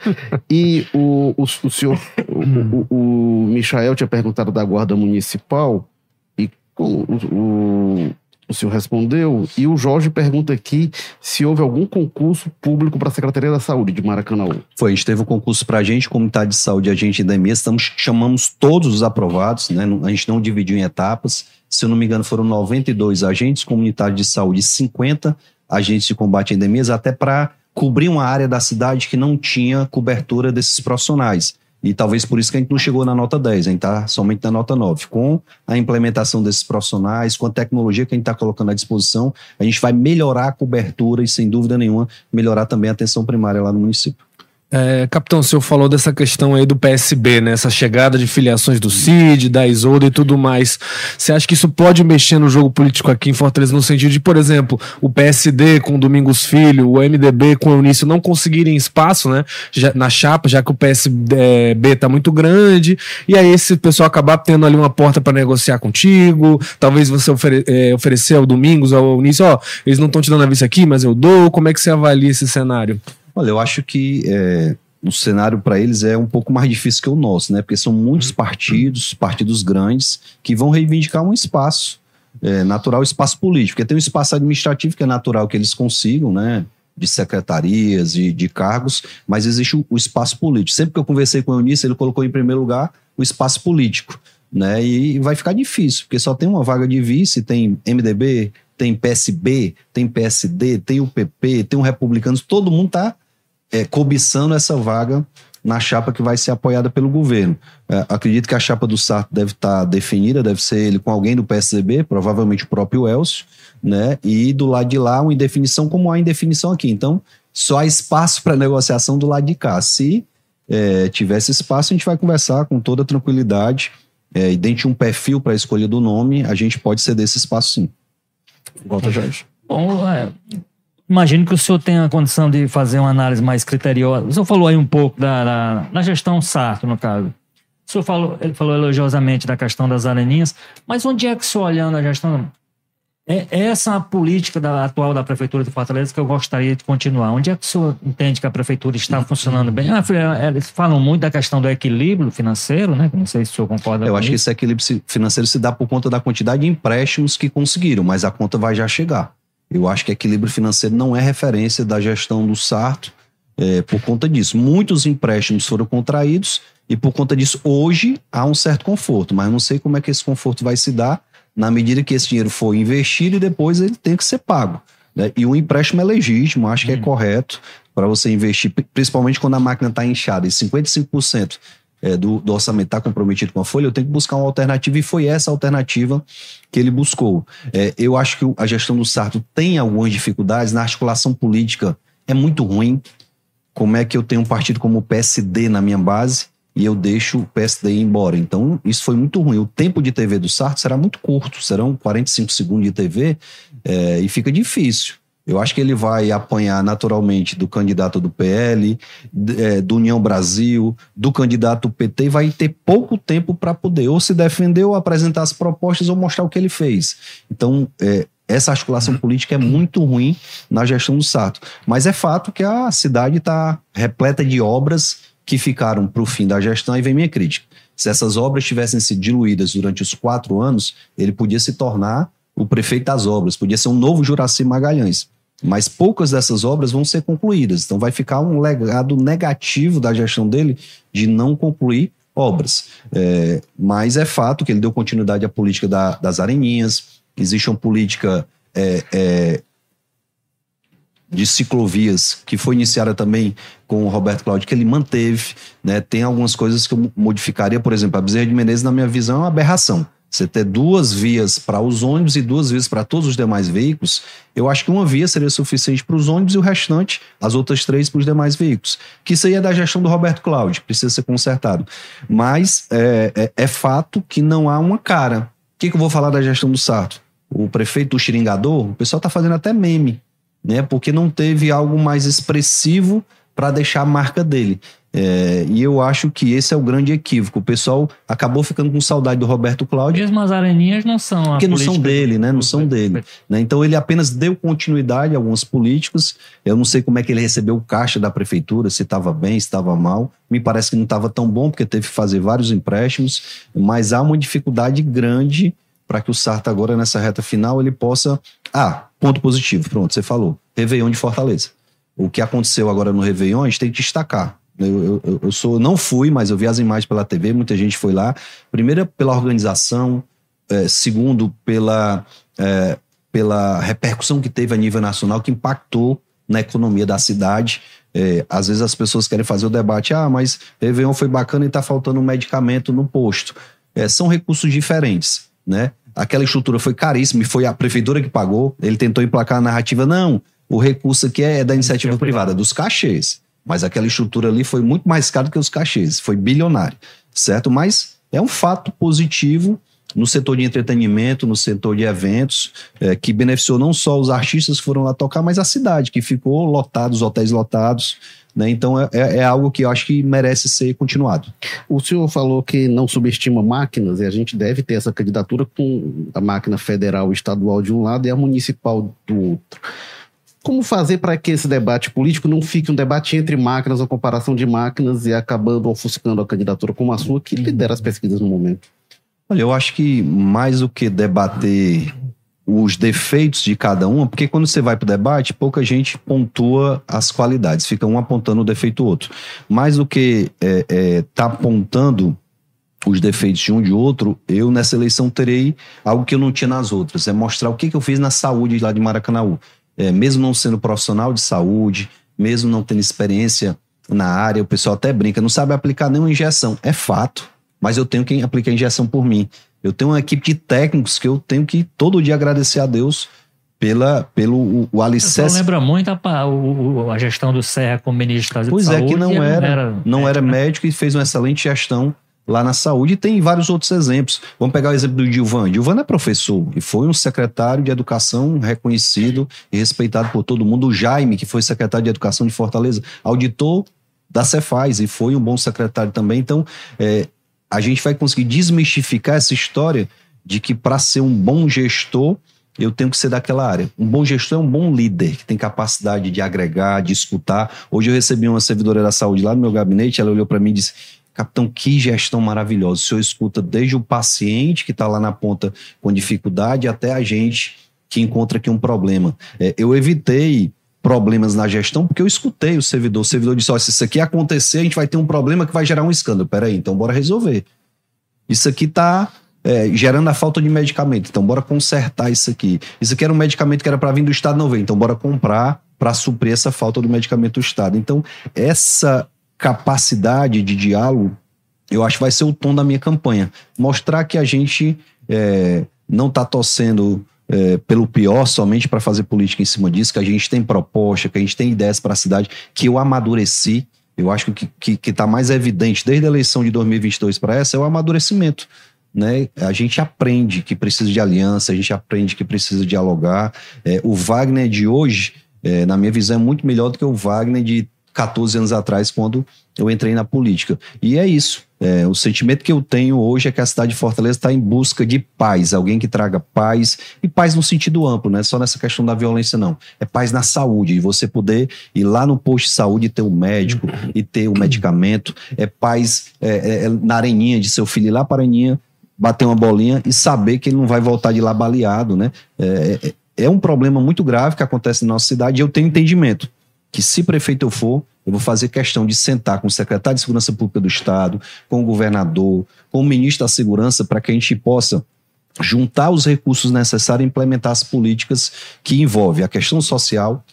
E o, o, o senhor, o, o, o Michael tinha perguntado da Guarda Municipal e com, o, o, o senhor respondeu. E o Jorge pergunta aqui se houve algum concurso público para a Secretaria da Saúde de Maracanã. Foi, a gente teve um concurso para agente comunitário de saúde e agente da EMES, estamos, chamamos todos os aprovados, né? A gente não dividiu em etapas, se eu não me engano foram 92 agentes comunitários de saúde e 50 agentes de combate a endemias, até para cobrir uma área da cidade que não tinha cobertura desses profissionais. E talvez por isso que a gente não chegou na nota 10, a gente está somente na nota 9. Com a implementação desses profissionais, com a tecnologia que a gente está colocando à disposição, a gente vai melhorar a cobertura e, sem dúvida nenhuma, melhorar também a atenção primária lá no município. É, capitão, o senhor falou dessa questão aí do PSB, né? Essa chegada de filiações do CID, da Isolda e tudo mais. Você acha que isso pode mexer no jogo político aqui em Fortaleza, no sentido de, por exemplo, o PSD com o Domingos Filho, o MDB com o Eunício não conseguirem espaço, né? Já, na chapa, já que o PSB tá muito grande, e aí esse pessoal acabar tendo ali uma porta para negociar contigo, talvez você ofere é, oferecer ao Domingos, ao Eunício, ó, eles não estão te dando a vista aqui, mas eu dou. Como é que você avalia esse cenário? Olha, eu acho que é, o cenário para eles é um pouco mais difícil que o nosso, né? Porque são muitos partidos, partidos grandes, que vão reivindicar um espaço é, natural, espaço político. Porque tem um espaço administrativo que é natural que eles consigam, né? De secretarias e de, de, cargos, mas existe o, o, espaço político. Sempre que eu conversei com o Eunice, ele colocou em primeiro lugar o espaço político, né? E vai ficar difícil, porque só tem uma vaga de vice, tem MDB, tem PSB, tem PSD, tem o PP, tem o Republicanos, todo mundo está é, cobiçando essa vaga na chapa que vai ser apoiada pelo governo. É, acredito que a chapa do Sarto deve estar tá definida, deve ser ele com alguém do PSDB, provavelmente o próprio Elcio, né? E do lado de lá, uma indefinição como há indefinição aqui. Então, só há espaço para negociação do lado de cá. Se é, tivesse espaço, a gente vai conversar com toda tranquilidade. É, e dentro de um perfil para a escolha do nome, a gente pode ceder esse espaço sim. Volta, Jorge. Bom, é, Imagino que o senhor tenha a condição de fazer uma análise mais criteriosa. O senhor falou aí um pouco da, da, da gestão Sarto, no caso. O senhor falou, ele falou elogiosamente da questão das areninhas, mas onde é que o senhor olhando a gestão... É, é essa a política da, atual da Prefeitura de Fortaleza que eu gostaria de continuar. Onde é que o senhor entende que a Prefeitura está funcionando bem? Ah, é, eles falam muito da questão do equilíbrio financeiro, né? Não sei se o senhor concorda Eu acho isso. que esse equilíbrio financeiro se dá por conta da quantidade de empréstimos que conseguiram, mas a conta vai já chegar. Eu acho que equilíbrio financeiro não é referência da gestão do Sarto é, por conta disso. Muitos empréstimos foram contraídos e por conta disso hoje há um certo conforto, mas não sei como é que esse conforto vai se dar na medida que esse dinheiro for investido e depois ele tem que ser pago. Né? E o empréstimo é legítimo, acho que é hum. correto para você investir, principalmente quando a máquina está inchada, e 55% é, do, do, orçamento está comprometido com a folha, eu tenho que buscar uma alternativa e foi essa alternativa que ele buscou. É, eu acho que a gestão do Sarto tem algumas dificuldades na articulação política, é muito ruim. Como é que eu tenho um partido como o PSD na minha base e eu deixo o PSD ir embora? Então, isso foi muito ruim. O tempo de TV do Sarto será muito curto, serão 45 segundos de TV é, e fica difícil. Eu acho que ele vai apanhar naturalmente do candidato do PL, é, do União Brasil, do candidato PT e vai ter pouco tempo para poder ou se defender ou apresentar as propostas ou mostrar o que ele fez. Então, é, essa articulação política é muito ruim na gestão do Sato. Mas é fato que a cidade está repleta de obras que ficaram para o fim da gestão e vem minha crítica. Se essas obras tivessem sido diluídas durante os quatro anos, ele podia se tornar o prefeito das obras, podia ser um novo Juraci Magalhães. Mas poucas dessas obras vão ser concluídas. Então vai ficar um legado negativo da gestão dele de não concluir obras. É, mas é fato que ele deu continuidade à política da, das areninhas, existe uma política é, é, de ciclovias que foi iniciada também com o Roberto Cláudio, que ele manteve. Né? Tem algumas coisas que eu modificaria, por exemplo, a Bezerra de Menezes, na minha visão, é uma aberração. Você ter duas vias para os ônibus e duas vias para todos os demais veículos, eu acho que uma via seria suficiente para os ônibus e o restante, as outras três, para os demais veículos. Que isso aí é da gestão do Roberto Cláudio, precisa ser consertado. Mas é, é, é fato que não há uma cara. O que, que eu vou falar da gestão do Sarto? O prefeito do Xiringador, o pessoal está fazendo até meme, né? Porque não teve algo mais expressivo para deixar a marca dele. É, e eu acho que esse é o grande equívoco. O pessoal acabou ficando com saudade do Roberto Cláudio. Mesmo as areninhas não são Porque não são dele, né? Não são dele. Né? Então ele apenas deu continuidade a alguns políticos. Eu não sei como é que ele recebeu o caixa da prefeitura, se estava bem, se estava mal. Me parece que não estava tão bom, porque teve que fazer vários empréstimos. Mas há uma dificuldade grande para que o Sarta agora, nessa reta final, ele possa... Ah, ponto positivo, pronto, você falou. Réveillon de Fortaleza. O que aconteceu agora no Réveillon, a gente tem que destacar eu, eu, eu, sou, não fui, mas eu vi as imagens pela TV, muita gente foi lá. Primeiro, pela organização, é, segundo, pela, é, pela repercussão que teve a nível nacional, que impactou na economia da cidade. É, às vezes as pessoas querem fazer o debate, ah, mas Réveillon foi bacana e está faltando um medicamento no posto. É, são recursos diferentes, né? Aquela estrutura foi caríssima e foi a prefeitura que pagou. Ele tentou emplacar a narrativa, não, o recurso aqui é da iniciativa privada, dos cachês. Mas aquela estrutura ali foi muito mais cara do que os cachês, foi bilionário, certo? Mas é um fato positivo no setor de entretenimento, no setor de eventos, é, que beneficiou não só os artistas que foram lá tocar, mas a cidade, que ficou lotada, os hotéis lotados. Né? Então é, é, é algo que eu acho que merece ser continuado. O senhor falou que não subestima máquinas e a gente deve ter essa candidatura com a máquina federal e estadual de um lado e a municipal do outro. Como fazer para que esse debate político não fique um debate entre máquinas ou comparação de máquinas e acabando ofuscando a candidatura como a sua, que lidera as pesquisas no momento? Olha, eu acho que mais do que debater os defeitos de cada uma, porque quando você vai para o debate, pouca gente pontua as qualidades, fica um apontando o defeito do outro. Mais do que é, é, tá apontando os defeitos de um de outro, eu nessa eleição terei algo que eu não tinha nas outras, é mostrar o que, que eu fiz na saúde lá de Maracanã é, mesmo não sendo profissional de saúde, mesmo não tendo experiência na área, o pessoal até brinca, não sabe aplicar nenhuma injeção. É fato, mas eu tenho quem aplica a injeção por mim. Eu tenho uma equipe de técnicos que eu tenho que todo dia agradecer a Deus pela, pelo o, o alicerce. lembra muito a, a, a, gestão do Serra como ministro da pois Saúde. Pois é, que não era, não era, não era né? médico e fez uma excelente gestão lá na saúde. E tem vários outros exemplos. Vamos pegar o exemplo do Dilvan. Dilvan é professor e foi um secretário de educação reconhecido e respeitado por todo mundo. O Jaime, que foi secretário de educação de Fortaleza, auditor da Cefaz e foi um bom secretário também. Então, é, a gente vai conseguir desmistificar essa história de que para ser um bom gestor, eu tenho que ser daquela área. Um bom gestor é um bom líder, que tem capacidade de agregar, de escutar. Hoje eu recebi uma servidora da saúde lá no meu gabinete, ela olhou para mim e disse: Capitão, que gestão maravilhosa. O senhor escuta desde o paciente que está lá na ponta com dificuldade até a gente que encontra aqui um problema. É, eu evitei problemas na gestão porque eu escutei o servidor. O servidor disse: oh, se isso aqui acontecer, a gente vai ter um problema que vai gerar um escândalo. Peraí, então bora resolver. Isso aqui está é, gerando a falta de medicamento. Então, bora consertar isso aqui. Isso aqui era um medicamento que era para vir do Estado, não veio. Então, bora comprar para suprir essa falta do medicamento do Estado. Então, essa capacidade de diálogo, eu acho que vai ser o tom da minha campanha. Mostrar que a gente é, não está torcendo é, pelo pior somente para fazer política em cima disso, que a gente tem proposta, que a gente tem ideias para a cidade, que eu amadureci. Eu acho que que está mais evidente desde a eleição de 2022 para essa é o amadurecimento. Né? A gente aprende que precisa de aliança, a gente aprende que precisa dialogar. É, o Wagner de hoje, é, na minha visão, é muito melhor do que o Wagner de 14 anos atrás, quando eu entrei na política. E é isso. É, o sentimento que eu tenho hoje é que a cidade de Fortaleza está em busca de paz, alguém que traga paz, e paz no sentido amplo, não é só nessa questão da violência, não. É paz na saúde, e você poder ir lá no posto de saúde e ter um médico e ter o um medicamento, é paz é, é, é, na areninha de seu filho ir lá para a areninha, bater uma bolinha e saber que ele não vai voltar de lá baleado, né? É, é, é um problema muito grave que acontece na nossa cidade e eu tenho entendimento que se prefeito eu for, eu vou fazer questão de sentar com o secretário de Segurança Pública do Estado, com o governador, com o ministro da Segurança, para que a gente possa juntar os recursos necessários e implementar as políticas que envolvem a questão social.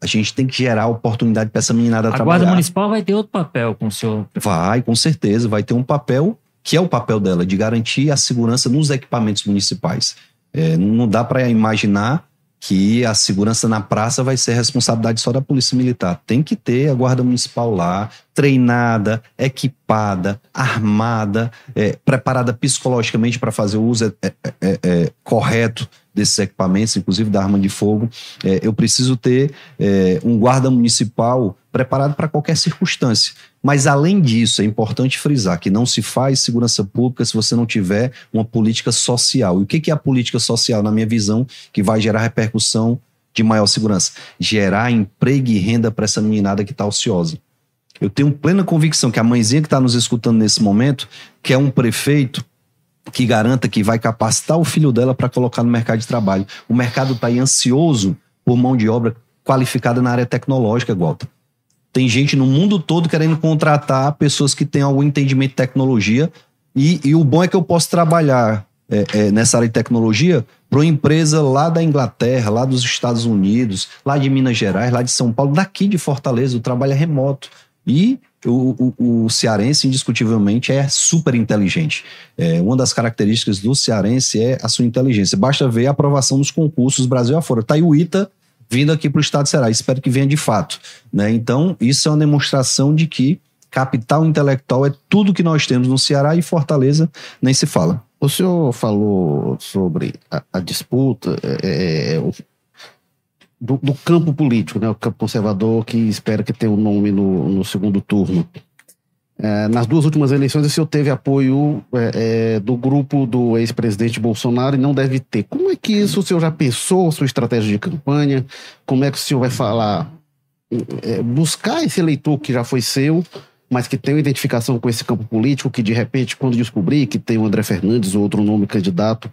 A gente tem que gerar oportunidade para essa meninada a trabalhar. A Guarda Municipal vai ter outro papel com o senhor? Vai, com certeza. Vai ter um papel que é o papel dela, de garantir a segurança nos equipamentos municipais. É, não dá para imaginar que a segurança na praça vai ser responsabilidade só da Polícia Militar. Tem que ter a Guarda Municipal lá, treinada, equipada, armada, é, preparada psicologicamente para fazer o uso é, é, é, é, correto desses equipamentos, inclusive da arma de fogo. É, eu preciso ter um guarda municipal preparado para qualquer circunstância. Mas, além disso, é importante frisar que não se faz segurança pública se você não tiver uma política social. E o que é a política social, na minha visão, que vai gerar repercussão de maior segurança? Gerar emprego e renda para essa meninada que está ociosa. Eu tenho plena convicção que a mãezinha que está nos escutando nesse momento quer um prefeito que garanta que vai capacitar o filho dela para colocar no mercado de trabalho. O mercado está aí ansioso por mão de obra qualificada na área tecnológica, Walter. Tem gente no mundo todo querendo contratar pessoas que têm algum entendimento de tecnologia. E, e o bom é que eu posso trabalhar é, é, nessa área de tecnologia para uma empresa lá da Inglaterra, lá dos Estados Unidos, lá de Minas Gerais, lá de São Paulo, daqui de Fortaleza. O trabalho é remoto. E o, o, o, cearense, indiscutivelmente, é super inteligente. É, uma das características do cearense é a sua inteligência. Basta ver a aprovação dos concursos Brasil afora. Está aí o ITA vindo aqui para o estado de Ceará. Espero que venha de fato. Né? Então, isso é uma demonstração de que capital intelectual é tudo que nós temos no Ceará e Fortaleza nem se fala. O senhor falou sobre a, a disputa é, é, o, do, do, campo político, né? o campo conservador que espera que tenha um nome no, no segundo turno. É, nas duas últimas eleições, o senhor teve apoio é, é, do grupo do ex-presidente Bolsonaro e não deve ter. Como é que isso o senhor já pensou, sua estratégia de campanha? Como é que o senhor vai falar? É, buscar esse eleitor que já foi seu, mas que tem uma identificação com esse campo político, que de repente, quando descobrir que tem o André Fernandes ou outro nome candidato,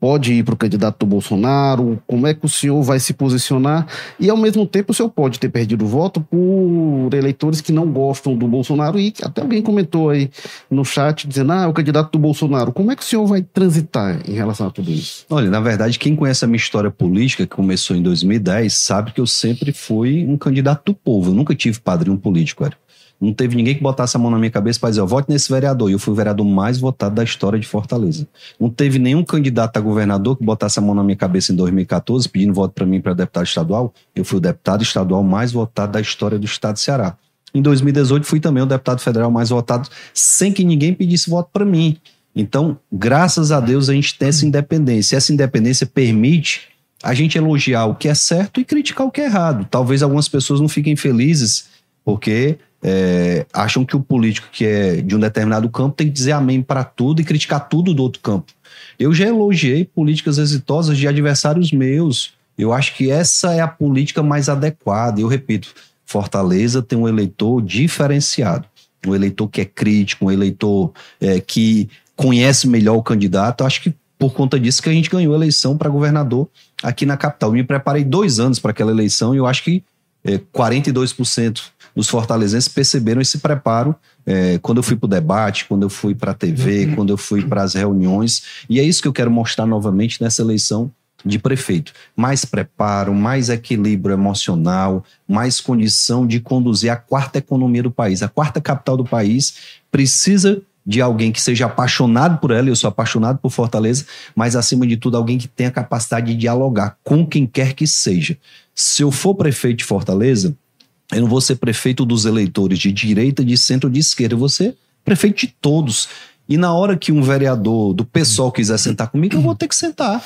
pode ir para o candidato do Bolsonaro? Como é que o senhor vai se posicionar? E, ao mesmo tempo, o senhor pode ter perdido voto por eleitores que não gostam do Bolsonaro e até alguém comentou aí no chat dizendo, ah, é o candidato do Bolsonaro. Como é que o senhor vai transitar em relação a tudo isso? Olha, na verdade, quem conhece a minha história política, que começou em 2010, sabe que eu sempre fui um candidato do povo. Eu nunca tive padrinho político, era. Não teve ninguém que botasse a mão na minha cabeça para dizer, eu vote nesse vereador. E eu fui o vereador mais votado da história de Fortaleza. Não teve nenhum candidato a governador que botasse a mão na minha cabeça em 2014 pedindo voto para mim para deputado estadual. Eu fui o deputado estadual mais votado da história do estado de Ceará. Em 2018 fui também o deputado federal mais votado sem que ninguém pedisse voto para mim. Então, graças a Deus a gente tem essa independência. Essa independência permite a gente elogiar o que é certo e criticar o que é errado. Talvez algumas pessoas não fiquem felizes porque é, acham que o político que é de um determinado campo tem que dizer amém para tudo e criticar tudo do outro campo. Eu já elogiei políticas exitosas de adversários meus. Eu acho que essa é a política mais adequada. Eu repito, Fortaleza tem um eleitor diferenciado, um eleitor que é crítico, um eleitor é, que conhece melhor o candidato. Acho que por conta disso que a gente ganhou a eleição para governador aqui na capital. Eu me preparei dois anos para aquela eleição e eu acho que é, 42% os fortalezenses perceberam esse preparo é, quando eu fui para o debate, quando eu fui para a TV, uhum. quando eu fui para as reuniões. E é isso que eu quero mostrar novamente nessa eleição de prefeito. Mais preparo, mais equilíbrio emocional, mais condição de conduzir a quarta economia do país. A quarta capital do país precisa de alguém que seja apaixonado por ela, eu sou apaixonado por Fortaleza, mas acima de tudo, alguém que tenha capacidade de dialogar com quem quer que seja. Se eu for prefeito de Fortaleza, eu não vou ser prefeito dos eleitores de direita, de centro, de esquerda. Eu vou ser prefeito de todos. E na hora que um vereador do PSOL quiser sentar comigo, eu vou ter que sentar.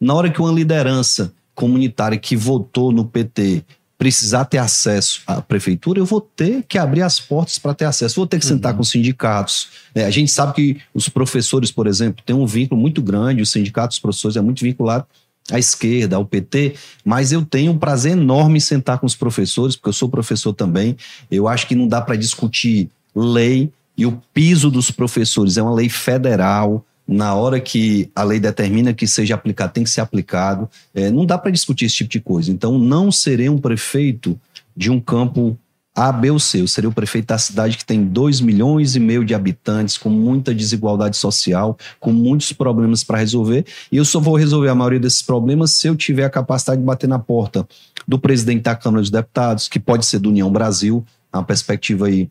Na hora que uma liderança comunitária que votou no PT precisar ter acesso à prefeitura, eu vou ter que abrir as portas para ter acesso. Vou ter que sentar uhum. com sindicatos. É, a gente sabe que os professores, por exemplo, têm um vínculo muito grande, o sindicato dos professores é muito vinculado à esquerda, ao PT, mas eu tenho um prazer enorme em sentar com os professores, porque eu sou professor também. Eu acho que não dá para discutir lei e o piso dos professores é uma lei federal. Na hora que a lei determina que seja aplicado, tem que ser aplicado. É, não dá para discutir esse tipo de coisa. Então, não serei um prefeito de um campo a, B ou C. Eu seria o prefeito da cidade que tem 2 milhões e meio de habitantes, com muita desigualdade social, com muitos problemas para resolver. E eu só vou resolver a maioria desses problemas se eu tiver a capacidade de bater na porta do presidente da Câmara dos Deputados, que pode ser do União Brasil, uma perspectiva aí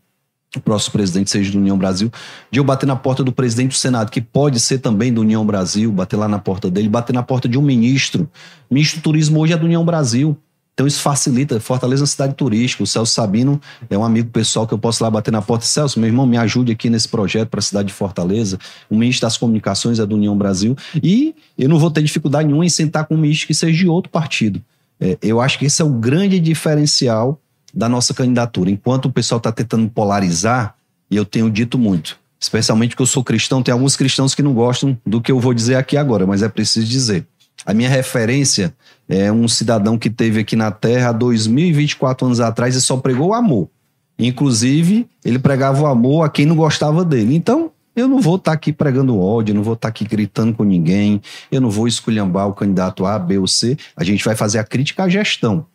o próximo presidente seja do União Brasil, de eu bater na porta do presidente do Senado, que pode ser também do União Brasil, bater lá na porta dele, bater na porta de um ministro. Ministro do Turismo hoje é do União Brasil. Então isso facilita. Fortaleza é uma cidade turística. O Celso Sabino é um amigo pessoal que eu posso lá bater na porta. Celso, meu irmão, me ajude aqui nesse projeto para a cidade de Fortaleza. O ministro das Comunicações é do União Brasil. E eu não vou ter dificuldade nenhuma em sentar com um ministro que seja de outro partido. É, eu acho que esse é o grande diferencial da nossa candidatura. Enquanto o pessoal está tentando polarizar, e eu tenho dito muito, especialmente porque eu sou cristão, tem alguns cristãos que não gostam do que eu vou dizer aqui agora, mas é preciso dizer. A minha referência é um cidadão que teve aqui na Terra há 2024 anos atrás e só pregou o amor. Inclusive, ele pregava o amor a quem não gostava dele. Então, eu não vou estar tá aqui pregando ódio, não vou estar tá aqui gritando com ninguém, eu não vou esculhambar o candidato A, B ou C. A gente vai fazer a crítica à gestão.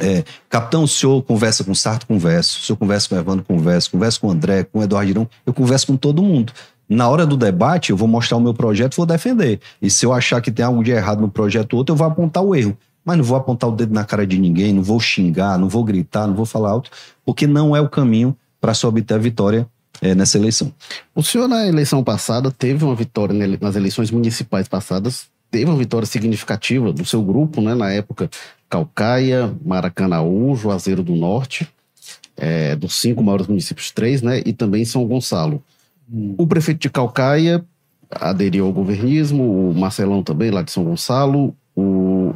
É, capitão, o senhor conversa com o Sarto? Converso. O senhor conversa com o Evandro? Converso. Converso com o André, com o Eduardo Irão. Eu converso com todo mundo. Na hora do debate, eu vou mostrar o meu projeto e vou defender. E se eu achar que tem algo de errado no projeto outro, eu vou apontar o erro. Mas não vou apontar o dedo na cara de ninguém, não vou xingar, não vou gritar, não vou falar alto, porque não é o caminho para se obter a vitória é, nessa eleição. O senhor, na eleição passada, teve uma vitória nas eleições municipais passadas, teve uma vitória significativa do seu grupo, né, na época, Calcaia, Maracanaú, Juazeiro do Norte, é, dos cinco maiores municípios, três, né? E também São Gonçalo. O prefeito de Calcaia aderiu ao governismo, o Marcelão também, lá de São Gonçalo, o,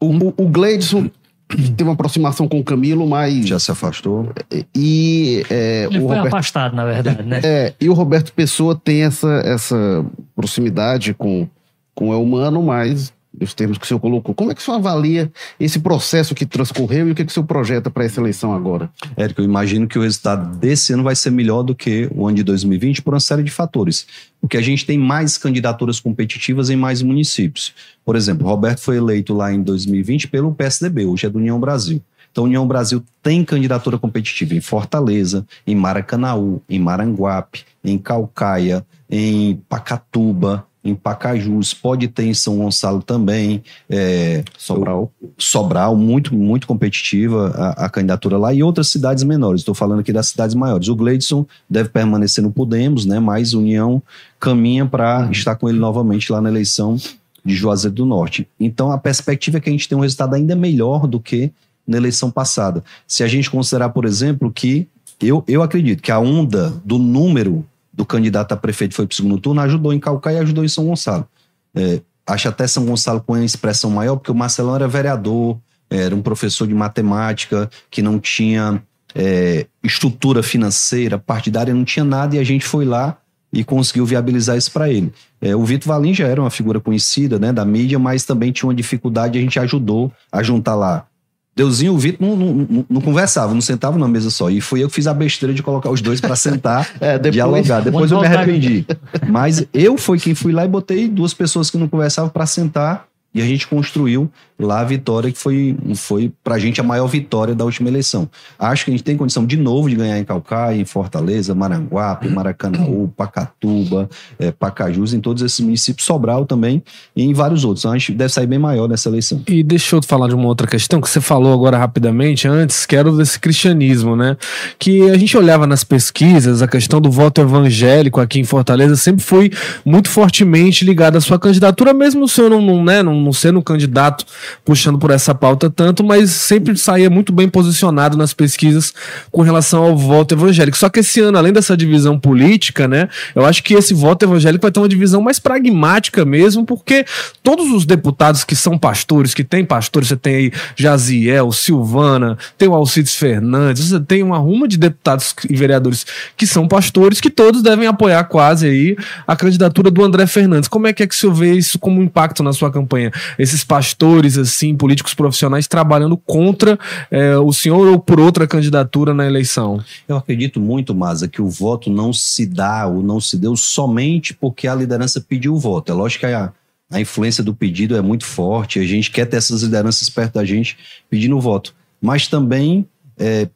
o, o, o Gleidson teve uma aproximação com o Camilo, mas. Já se afastou. E é, Ele o foi Roberto afastado, na verdade, né? É, e o Roberto Pessoa tem essa, essa proximidade com, com o humano, mas os termos que o senhor colocou. Como é que o senhor avalia esse processo que transcorreu e o que, que o senhor projeta para essa eleição agora? Érico, eu imagino que o resultado desse ano vai ser melhor do que o ano de 2020 por uma série de fatores. Porque a gente tem mais candidaturas competitivas em mais municípios. Por exemplo, Roberto foi eleito lá em 2020 pelo PSDB, hoje é do União Brasil. Então, União Brasil tem candidatura competitiva em Fortaleza, em Maracanaú, em Maranguape, em Calcaia, em Pacatuba, em Pacajus, pode ter em São Gonçalo também. É, Sobral. Sobral, muito, muito competitiva a, a, candidatura lá, e outras cidades menores. Estou falando aqui das cidades maiores. O Gleidson deve permanecer no Podemos, né? Mas União caminha para estar com ele novamente lá na eleição de Juazeiro do Norte. Então a perspectiva é que a gente tem um resultado ainda melhor do que na eleição passada. Se a gente considerar, por exemplo, que eu, eu acredito que a onda do número do candidato a prefeito foi para o segundo turno, ajudou em Calcaia e ajudou em São Gonçalo. É, acho até São Gonçalo com uma expressão maior, porque o Marcelão era vereador, era um professor de matemática, que não tinha é, estrutura financeira, partidária, não tinha nada, e a gente foi lá e conseguiu viabilizar isso para ele. É, o Vitor Valim já era uma figura conhecida né, da mídia, mas também tinha uma dificuldade, a gente ajudou a juntar lá Deusinho e o Vitor não, não, não, conversavam, não sentavam na mesa só. E fui eu que fiz a besteira de colocar os dois para sentar, É, depois- dialogar. Depois eu me arrependi. Mas eu fui quem fui lá e botei duas pessoas que não conversavam para sentar e a gente construiu lá a vitória que foi, foi pra gente a maior vitória da última eleição. Acho que a gente tem condição de novo de ganhar em Calcaia, em Fortaleza, Maranguape, Maracanaú, Pacatuba, eh, Pacajus, em todos esses municípios, Sobral também e em vários outros. Então a gente deve sair bem maior nessa eleição. E deixa eu falar de uma outra questão que você falou agora rapidamente antes, que era o desse cristianismo, né? Que a gente olhava nas pesquisas, a questão do voto evangélico aqui em Fortaleza sempre foi muito fortemente ligada à sua candidatura, mesmo o senhor não, não, né, não, não sendo um candidato puxando por essa pauta tanto, mas sempre saía muito bem posicionado nas pesquisas com relação ao voto evangélico. Só que esse ano, além dessa divisão política, né, eu acho que esse voto evangélico vai ter uma divisão mais pragmática mesmo, porque todos os deputados que são pastores, que tem pastores, você tem aí Jaziel, Silvana, tem o Alcides Fernandes, você tem uma ruma de deputados e vereadores que são pastores, que todos devem apoiar quase aí a candidatura do André Fernandes. Como é que é que o senhor vê isso como impacto na sua campanha? Esses pastores, assim, políticos profissionais trabalhando contra eh, o senhor ou por outra candidatura na eleição? Eu acredito muito, Maza, que o voto não se dá ou não se deu somente porque a liderança pediu o voto. É lógico que a, a influência do pedido é muito forte, a gente quer ter essas lideranças perto da gente pedindo o voto. Mas também é,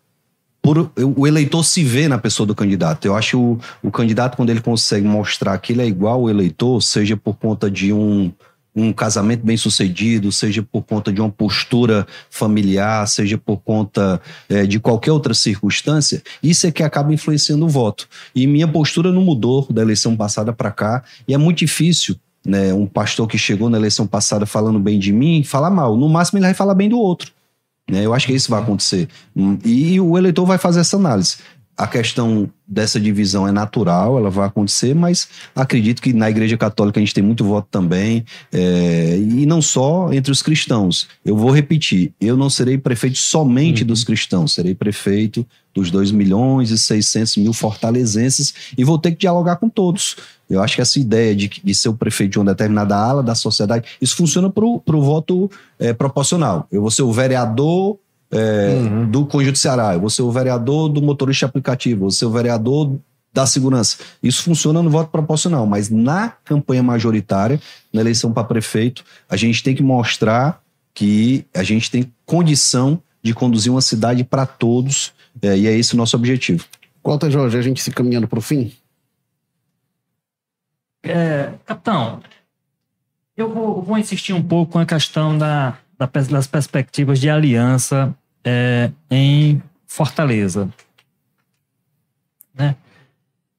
por, o eleitor se vê na pessoa do candidato. Eu acho o, o candidato, quando ele consegue mostrar que ele é igual ao eleitor, seja por conta de um, um casamento bem sucedido, seja por conta de uma postura familiar, seja por conta eh, de qualquer outra circunstância, isso é que acaba influenciando o voto. E minha postura não mudou da eleição passada para cá, e é muito difícil. Né, um pastor que chegou na eleição passada falando bem de mim, falar mal. No máximo, ele vai falar bem do outro. Né? Eu acho que isso vai acontecer. E o eleitor vai fazer essa análise. A questão dessa divisão é natural, ela vai acontecer, mas acredito que na Igreja Católica a gente tem muito voto também, é, e não só entre os cristãos. Eu vou repetir: eu não serei prefeito somente dos cristãos, serei prefeito dos 2 milhões e 600 mil fortalezenses e vou ter que dialogar com todos. Eu acho que essa ideia de, de ser o prefeito de uma determinada ala da sociedade, isso funciona para o voto é, proporcional. Eu vou ser o vereador é, do Conjunto Ceará, eu vou ser o vereador do motorista aplicativo, eu vou ser o vereador da segurança. Isso funciona no voto proporcional, mas na campanha majoritária, na eleição para prefeito, a gente tem que mostrar que a gente tem condição de conduzir uma cidade para todos, é, e é esse o nosso objetivo. Walter Jorge, a gente se caminhando para o fim? É, capitão, eu vou, vou insistir um pouco com a questão da, das perspectivas de aliança é, em Fortaleza. Né?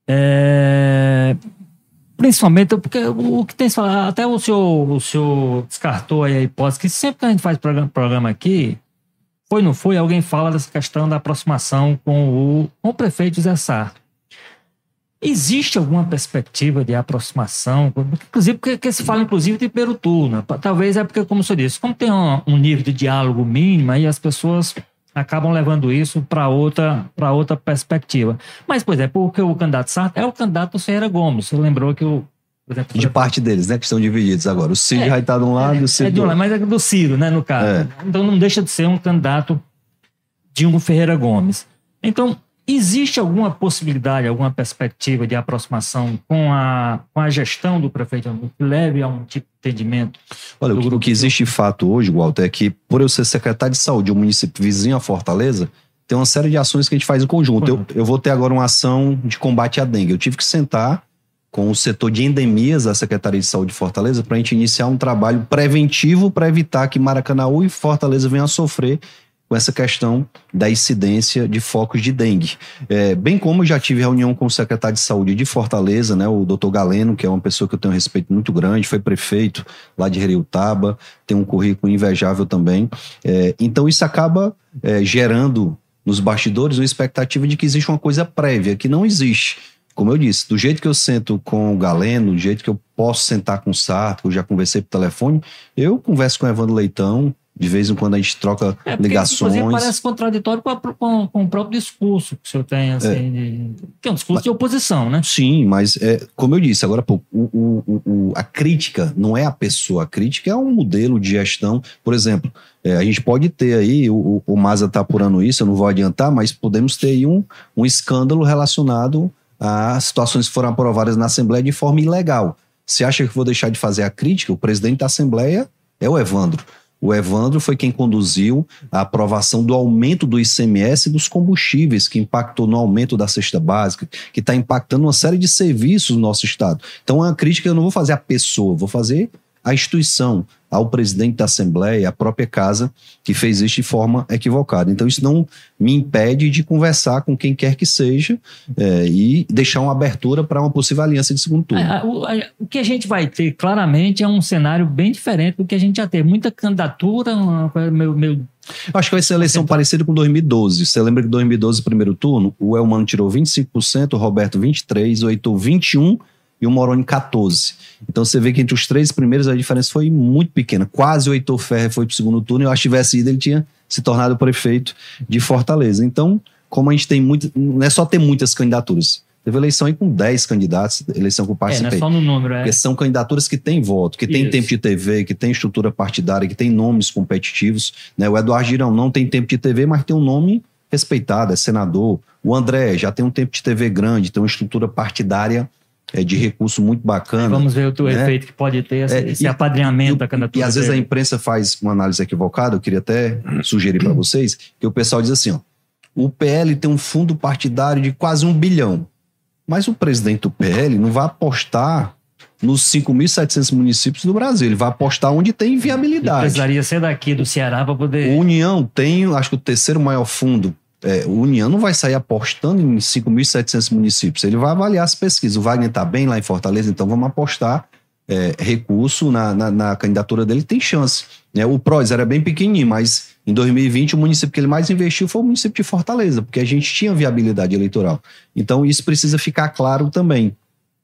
É, Principalmente porque o que tem até o senhor, o senhor descartou a hipótese que sempre que a gente faz programa, programa aqui, foi não foi, alguém fala dessa questão da aproximação com o, com o prefeito Zé Sarto. Existe alguma perspectiva de aproximação? Inclusive, porque, porque se fala, inclusive, de primeiro turno. Talvez é porque, como o senhor disse, como tem um, um nível de diálogo mínimo, aí as pessoas acabam levando isso para outra, outra perspectiva. Mas, pois é, porque o candidato Sarto é o candidato Ferreira Gomes. Você lembrou que o. Exemplo, de parte deles, né? Que estão divididos agora. O Ciro é, já está de um lado e o Ciro. É de um lado, mas é do Ciro, né? No caso. É. Então não deixa de ser um candidato de um Ferreira Gomes. Então, Existe alguma possibilidade, alguma perspectiva de aproximação com a, com a gestão do prefeito que leve a um tipo de entendimento? Olha, o que, o que existe de fato hoje, Walter, é que por eu ser secretário de saúde de um município vizinho a Fortaleza, tem uma série de ações que a gente faz em conjunto. Eu, eu vou ter agora uma ação de combate à dengue. Eu tive que sentar com o setor de endemias da Secretaria de Saúde de Fortaleza para a gente iniciar um trabalho preventivo para evitar que Maracanãú e Fortaleza venham a sofrer com essa questão da incidência de focos de dengue. É, bem como já tive reunião com o secretário de saúde de Fortaleza, né, o doutor Galeno, que é uma pessoa que eu tenho um respeito muito grande, foi prefeito lá de Reutaba, tem um currículo invejável também. É, então isso acaba é, gerando nos bastidores uma expectativa de que existe uma coisa prévia, que não existe. Como eu disse, do jeito que eu sento com o Galeno, do jeito que eu posso sentar com o Sarto, eu já conversei por telefone, eu converso com o Evandro Leitão, de vez em quando a gente troca é, porque, ligações. parece contraditório com, a, com, com, o próprio discurso que o senhor tem, assim, é. de, que é um discurso mas, de oposição, né? Sim, mas é, como eu disse agora, o, o, o, a crítica não é a pessoa, a crítica é um modelo de gestão. Por exemplo, é, a gente pode ter aí, o, o Maza está apurando isso, eu não vou adiantar, mas podemos ter aí um, um escândalo relacionado a situações que foram aprovadas na Assembleia de forma ilegal. Você acha que vou deixar de fazer a crítica? O presidente da Assembleia é o Evandro. O Evandro foi quem conduziu a aprovação do aumento do ICMS dos combustíveis, que impactou no aumento da cesta básica, que está impactando uma série de serviços no nosso Estado. Então, a crítica eu não vou fazer à pessoa, vou fazer à instituição, ao presidente da Assembleia, à própria casa, que fez isso de forma equivocada. Então, isso não me impede de conversar com quem quer que seja é, e deixar uma abertura para uma possível aliança de segundo turno. É, o, a, que a gente vai ter, claramente, é um cenário bem diferente do que a gente já teve. Muita candidatura, meu, meu Acho que vai ser uma eleição parecida com 2012. Você lembra que 2012, primeiro turno, o Elmano tirou 25%, o Roberto 23%, o Heitor 21% e o Moroni 14. Então você vê que entre os três primeiros a diferença foi muito pequena. Quase o Heitor Ferrer foi para o segundo turno. Eu acho que tivesse ido, ele tinha se tornado prefeito de Fortaleza. Então, como a gente tem muito. Não é só ter muitas candidaturas. Teve eleição aí com 10 candidatos, eleição eu participei. É, não é só no número, é. Porque são candidaturas que têm voto, que têm tempo de TV, que têm estrutura partidária, que têm nomes competitivos. Né? O Eduardo Girão não tem tempo de TV, mas tem um nome respeitado, é senador. O André já tem um tempo de TV grande, tem uma estrutura partidária é, de recurso muito bacana. Vamos ver o né? efeito que pode ter esse, é, esse e, apadrinhamento e, da candidatura. E às vezes a imprensa faz uma análise equivocada, eu queria até sugerir para vocês, que o pessoal diz assim, ó, o PL tem um fundo partidário de quase um bilhão, mas o presidente do PL não vai apostar nos 5.700 municípios do Brasil. Ele vai apostar onde tem viabilidade. Ele precisaria ser daqui do Ceará para poder. O União tem, acho que o terceiro maior fundo é, o União não vai sair apostando em 5.700 municípios, ele vai avaliar as pesquisas. O Wagner está bem lá em Fortaleza, então vamos apostar é, recurso na, na, na, candidatura dele, tem chance. Né? O PROS era bem pequenininho, mas em 2020 o município que ele mais investiu foi o município de Fortaleza, porque a gente tinha viabilidade eleitoral. Então isso precisa ficar claro também,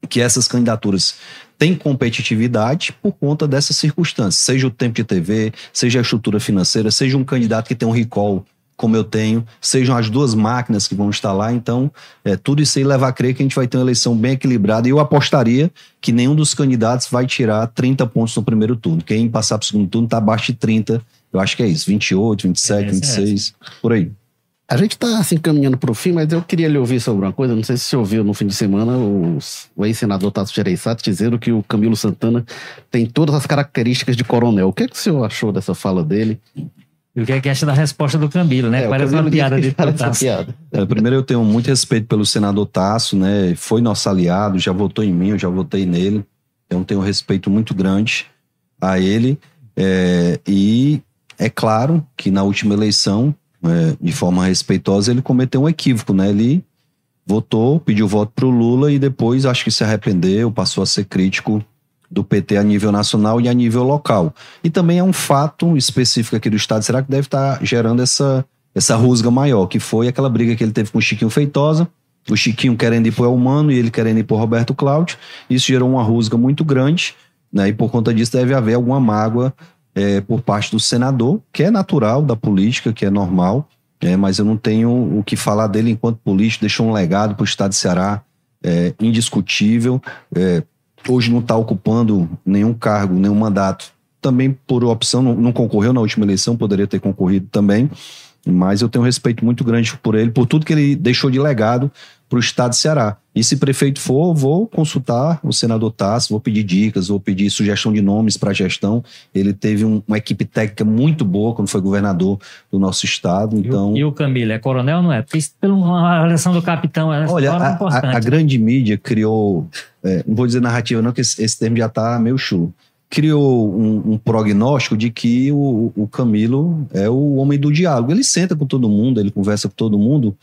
que essas candidaturas têm competitividade por conta dessas circunstâncias, seja o tempo de TV, seja a estrutura financeira, seja um candidato que tem um recall como eu tenho, sejam as duas máquinas que vão estar lá. Então, é, tudo isso aí leva a crer que a gente vai ter uma eleição bem equilibrada. E eu apostaria que nenhum dos candidatos vai tirar 30 pontos no primeiro turno. Quem passar para o segundo turno está abaixo de 30. Eu acho que é isso, 28, 27, é, 26, é por aí. A gente está assim caminhando para o fim, mas eu queria lhe ouvir sobre uma coisa. Não sei se você ouviu no fim de semana os, o ex-senador Tasso Gereissati dizendo que o Camilo Santana tem todas as características de coronel. O que, é que o senhor achou dessa fala dele? E o que é que acha da resposta do Camilo, né? É, Parece uma piada de piada. É, primeiro, eu tenho muito respeito pelo senador Tasso, né? Foi nosso aliado, já votou em mim, eu já votei nele. Então, tenho um respeito muito grande a ele. É, e é claro que na última eleição, é, de forma respeitosa, ele cometeu um equívoco, né? Ele votou, pediu voto para o Lula e depois acho que se arrependeu, passou a ser crítico do PT a nível nacional e a nível local. E também é um fato específico aqui do Estado, será que deve estar tá gerando essa, essa rusga maior, que foi aquela briga que ele teve com o Chiquinho Feitosa, o Chiquinho querendo ir para o Humano e ele querendo ir para Roberto Cláudio. Isso gerou uma rusga muito grande, né? E por conta disso deve haver alguma mágoa é, por parte do senador, que é natural da política, que é normal, é, mas eu não tenho o que falar dele enquanto político, deixou um legado para o estado de Ceará é, indiscutível. É, hoje não está ocupando nenhum cargo, nenhum mandato. Também por opção, não, não concorreu na última eleição, poderia ter concorrido também. Mas eu tenho um respeito muito grande por ele, por tudo que ele deixou de legado para o estado de Ceará. E se prefeito for, vou consultar o senador Tassi, vou pedir dicas, vou pedir sugestão de nomes para a gestão. Ele teve um, uma equipe técnica muito boa quando foi governador do nosso estado. Então... E, o, Camilo, é coronel não é? Porque pela avaliação do capitão é Olha, a, importante. A, a grande mídia criou, é, não vou dizer narrativa não, que esse, esse termo já está meio chulo criou um, um, prognóstico de que o, o, Camilo é o homem do diálogo. Ele senta com todo mundo, ele conversa com todo mundo,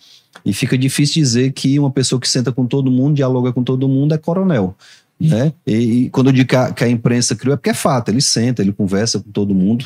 e fica difícil dizer que uma pessoa que senta com todo mundo, dialoga com todo mundo, é coronel. Né? E, e quando eu digo que a, que a, imprensa criou, é porque é fato, ele senta, ele conversa com todo mundo.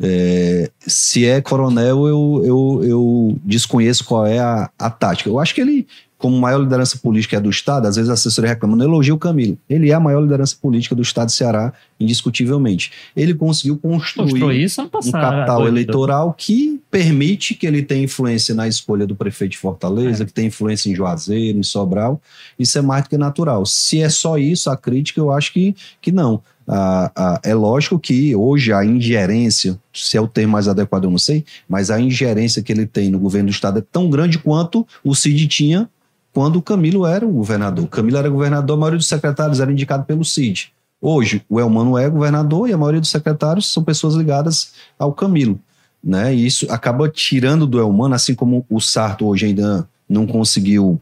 É, se é coronel, eu, eu, eu desconheço qual é a, a tática. Eu acho que ele como maior liderança política é do Estado, às vezes a assessoria reclama, não elogia o Camilo. Ele é a maior liderança política do Estado de Ceará, indiscutivelmente. Ele conseguiu construir um capital eleitoral que permite que ele tenha influência na escolha do prefeito de Fortaleza, é. que tem influência em Juazeiro, em Sobral. Isso é mais do que natural. Se é só isso, a crítica, eu acho que, que não. Ah, ah, é lógico que hoje a ingerência, se é o termo mais adequado, eu não sei, mas a ingerência que ele tem no governo do Estado é tão grande quanto o Cid tinha quando o Camilo era o governador. O Camilo era governador, a maioria dos secretários era indicado pelo CID. Hoje, o Elmano é governador e a maioria dos secretários são pessoas ligadas ao Camilo. Né? E isso acaba tirando do Elmano, assim como o Sarto hoje ainda não conseguiu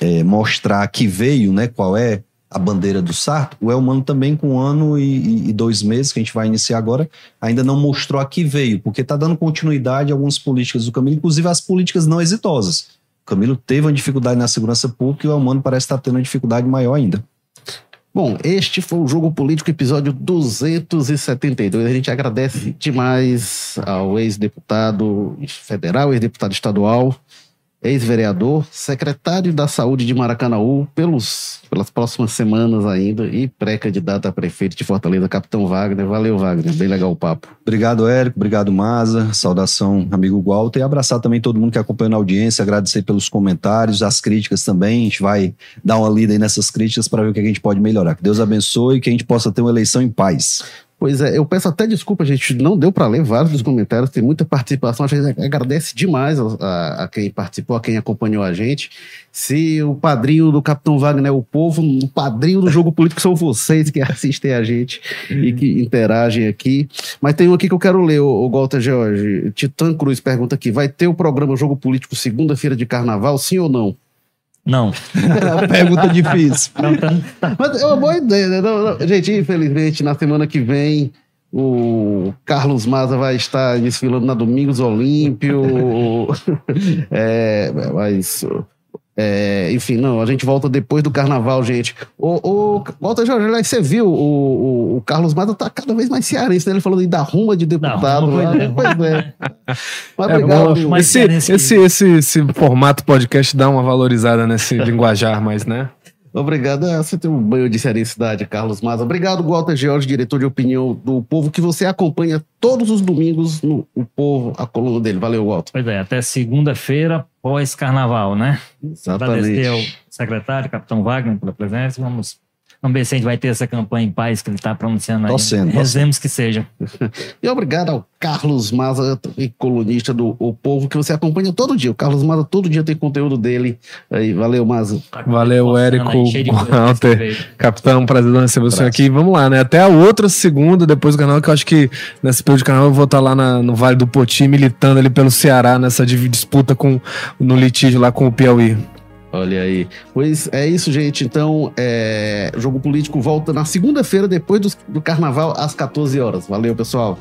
é, mostrar que veio, né, qual é a bandeira do Sarto, o Elmano também com um ano e, e, dois meses, que a gente vai iniciar agora, ainda não mostrou a que veio, porque está dando continuidade a algumas políticas do Camilo, inclusive as políticas não exitosas. Camilo teve uma dificuldade na segurança pública e o Elmano parece estar tendo uma dificuldade maior ainda. Bom, este foi o Jogo Político, episódio 272. A gente agradece demais ao ex-deputado federal, ex-deputado estadual, ex-vereador, secretário da Saúde de Maracanaú, pelos, pelas próximas semanas ainda, e pré-candidato a prefeito de Fortaleza, Capitão Wagner. Valeu, Wagner. Bem legal o papo. Obrigado, Érico. Obrigado, Maza. Saudação, amigo Walter. E abraçar também todo mundo que acompanha na audiência, agradecer pelos comentários, as críticas também. A gente vai dar uma lida aí nessas críticas para ver o que a gente pode melhorar. Que Deus abençoe e que a gente possa ter uma eleição em paz. Pois é, eu peço até desculpa, gente, não deu para ler vários dos comentários, tem muita participação, a gente agradece demais a, a, a, quem participou, a quem acompanhou a gente. Se o padrinho do Capitão Wagner é o povo, o padrinho do jogo político são vocês que assistem a gente e que interagem aqui. Mas tem um aqui que eu quero ler, o, Walter George. Titã Cruz pergunta aqui: vai ter o programa Jogo Político segunda-feira de carnaval, sim ou não? Não. Pergunta difícil. Mas é uma boa ideia, né? Não, não. Gente, infelizmente, na semana que vem, o Carlos Maza vai estar desfilando na Domingos Olímpio. é, mas é, enfim, não, a gente volta depois do carnaval, gente. O, o Walter Jorge, você viu, o, o, o, Carlos Mata tá cada vez mais cearense, né? Ele falando da ruma de deputado. Não, lá, pois é. Mas é, obrigado. esse, esse, esse, esse formato podcast dá uma valorizada nesse linguajar mais, né? Obrigado. É, você tem um banho de seriedade, Carlos Maza. Obrigado, Walter George, diretor de opinião do Povo, que você acompanha todos os domingos no O Povo, a coluna dele. Valeu, Walter. Pois é, até segunda-feira, pós-carnaval, né? Exatamente. Agradecer ao secretário, capitão Wagner, pela presença. Vamos Vamos ver se a gente vai ter essa campanha em paz que ele está pronunciando aí. Torcendo, Rezemos que seja. e obrigado ao Carlos Maza, colunista do O Povo, que você acompanha todo dia. O Carlos Maza todo dia tem conteúdo dele. Aí, valeu, Maza. Valeu, Érico. Walter. Capitão, prazer receber você aqui. Vamos lá, né? Até a outra segunda, depois do canal, que eu acho que nesse período de canal eu vou estar lá na, no Vale do Poti, militando ali pelo Ceará, nessa disputa com, no litígio lá com o Piauí. Olha aí. Pois é isso, gente. Então, é... Jogo Político volta na segunda-feira, depois do, do carnaval, às 14 horas. Valeu, pessoal.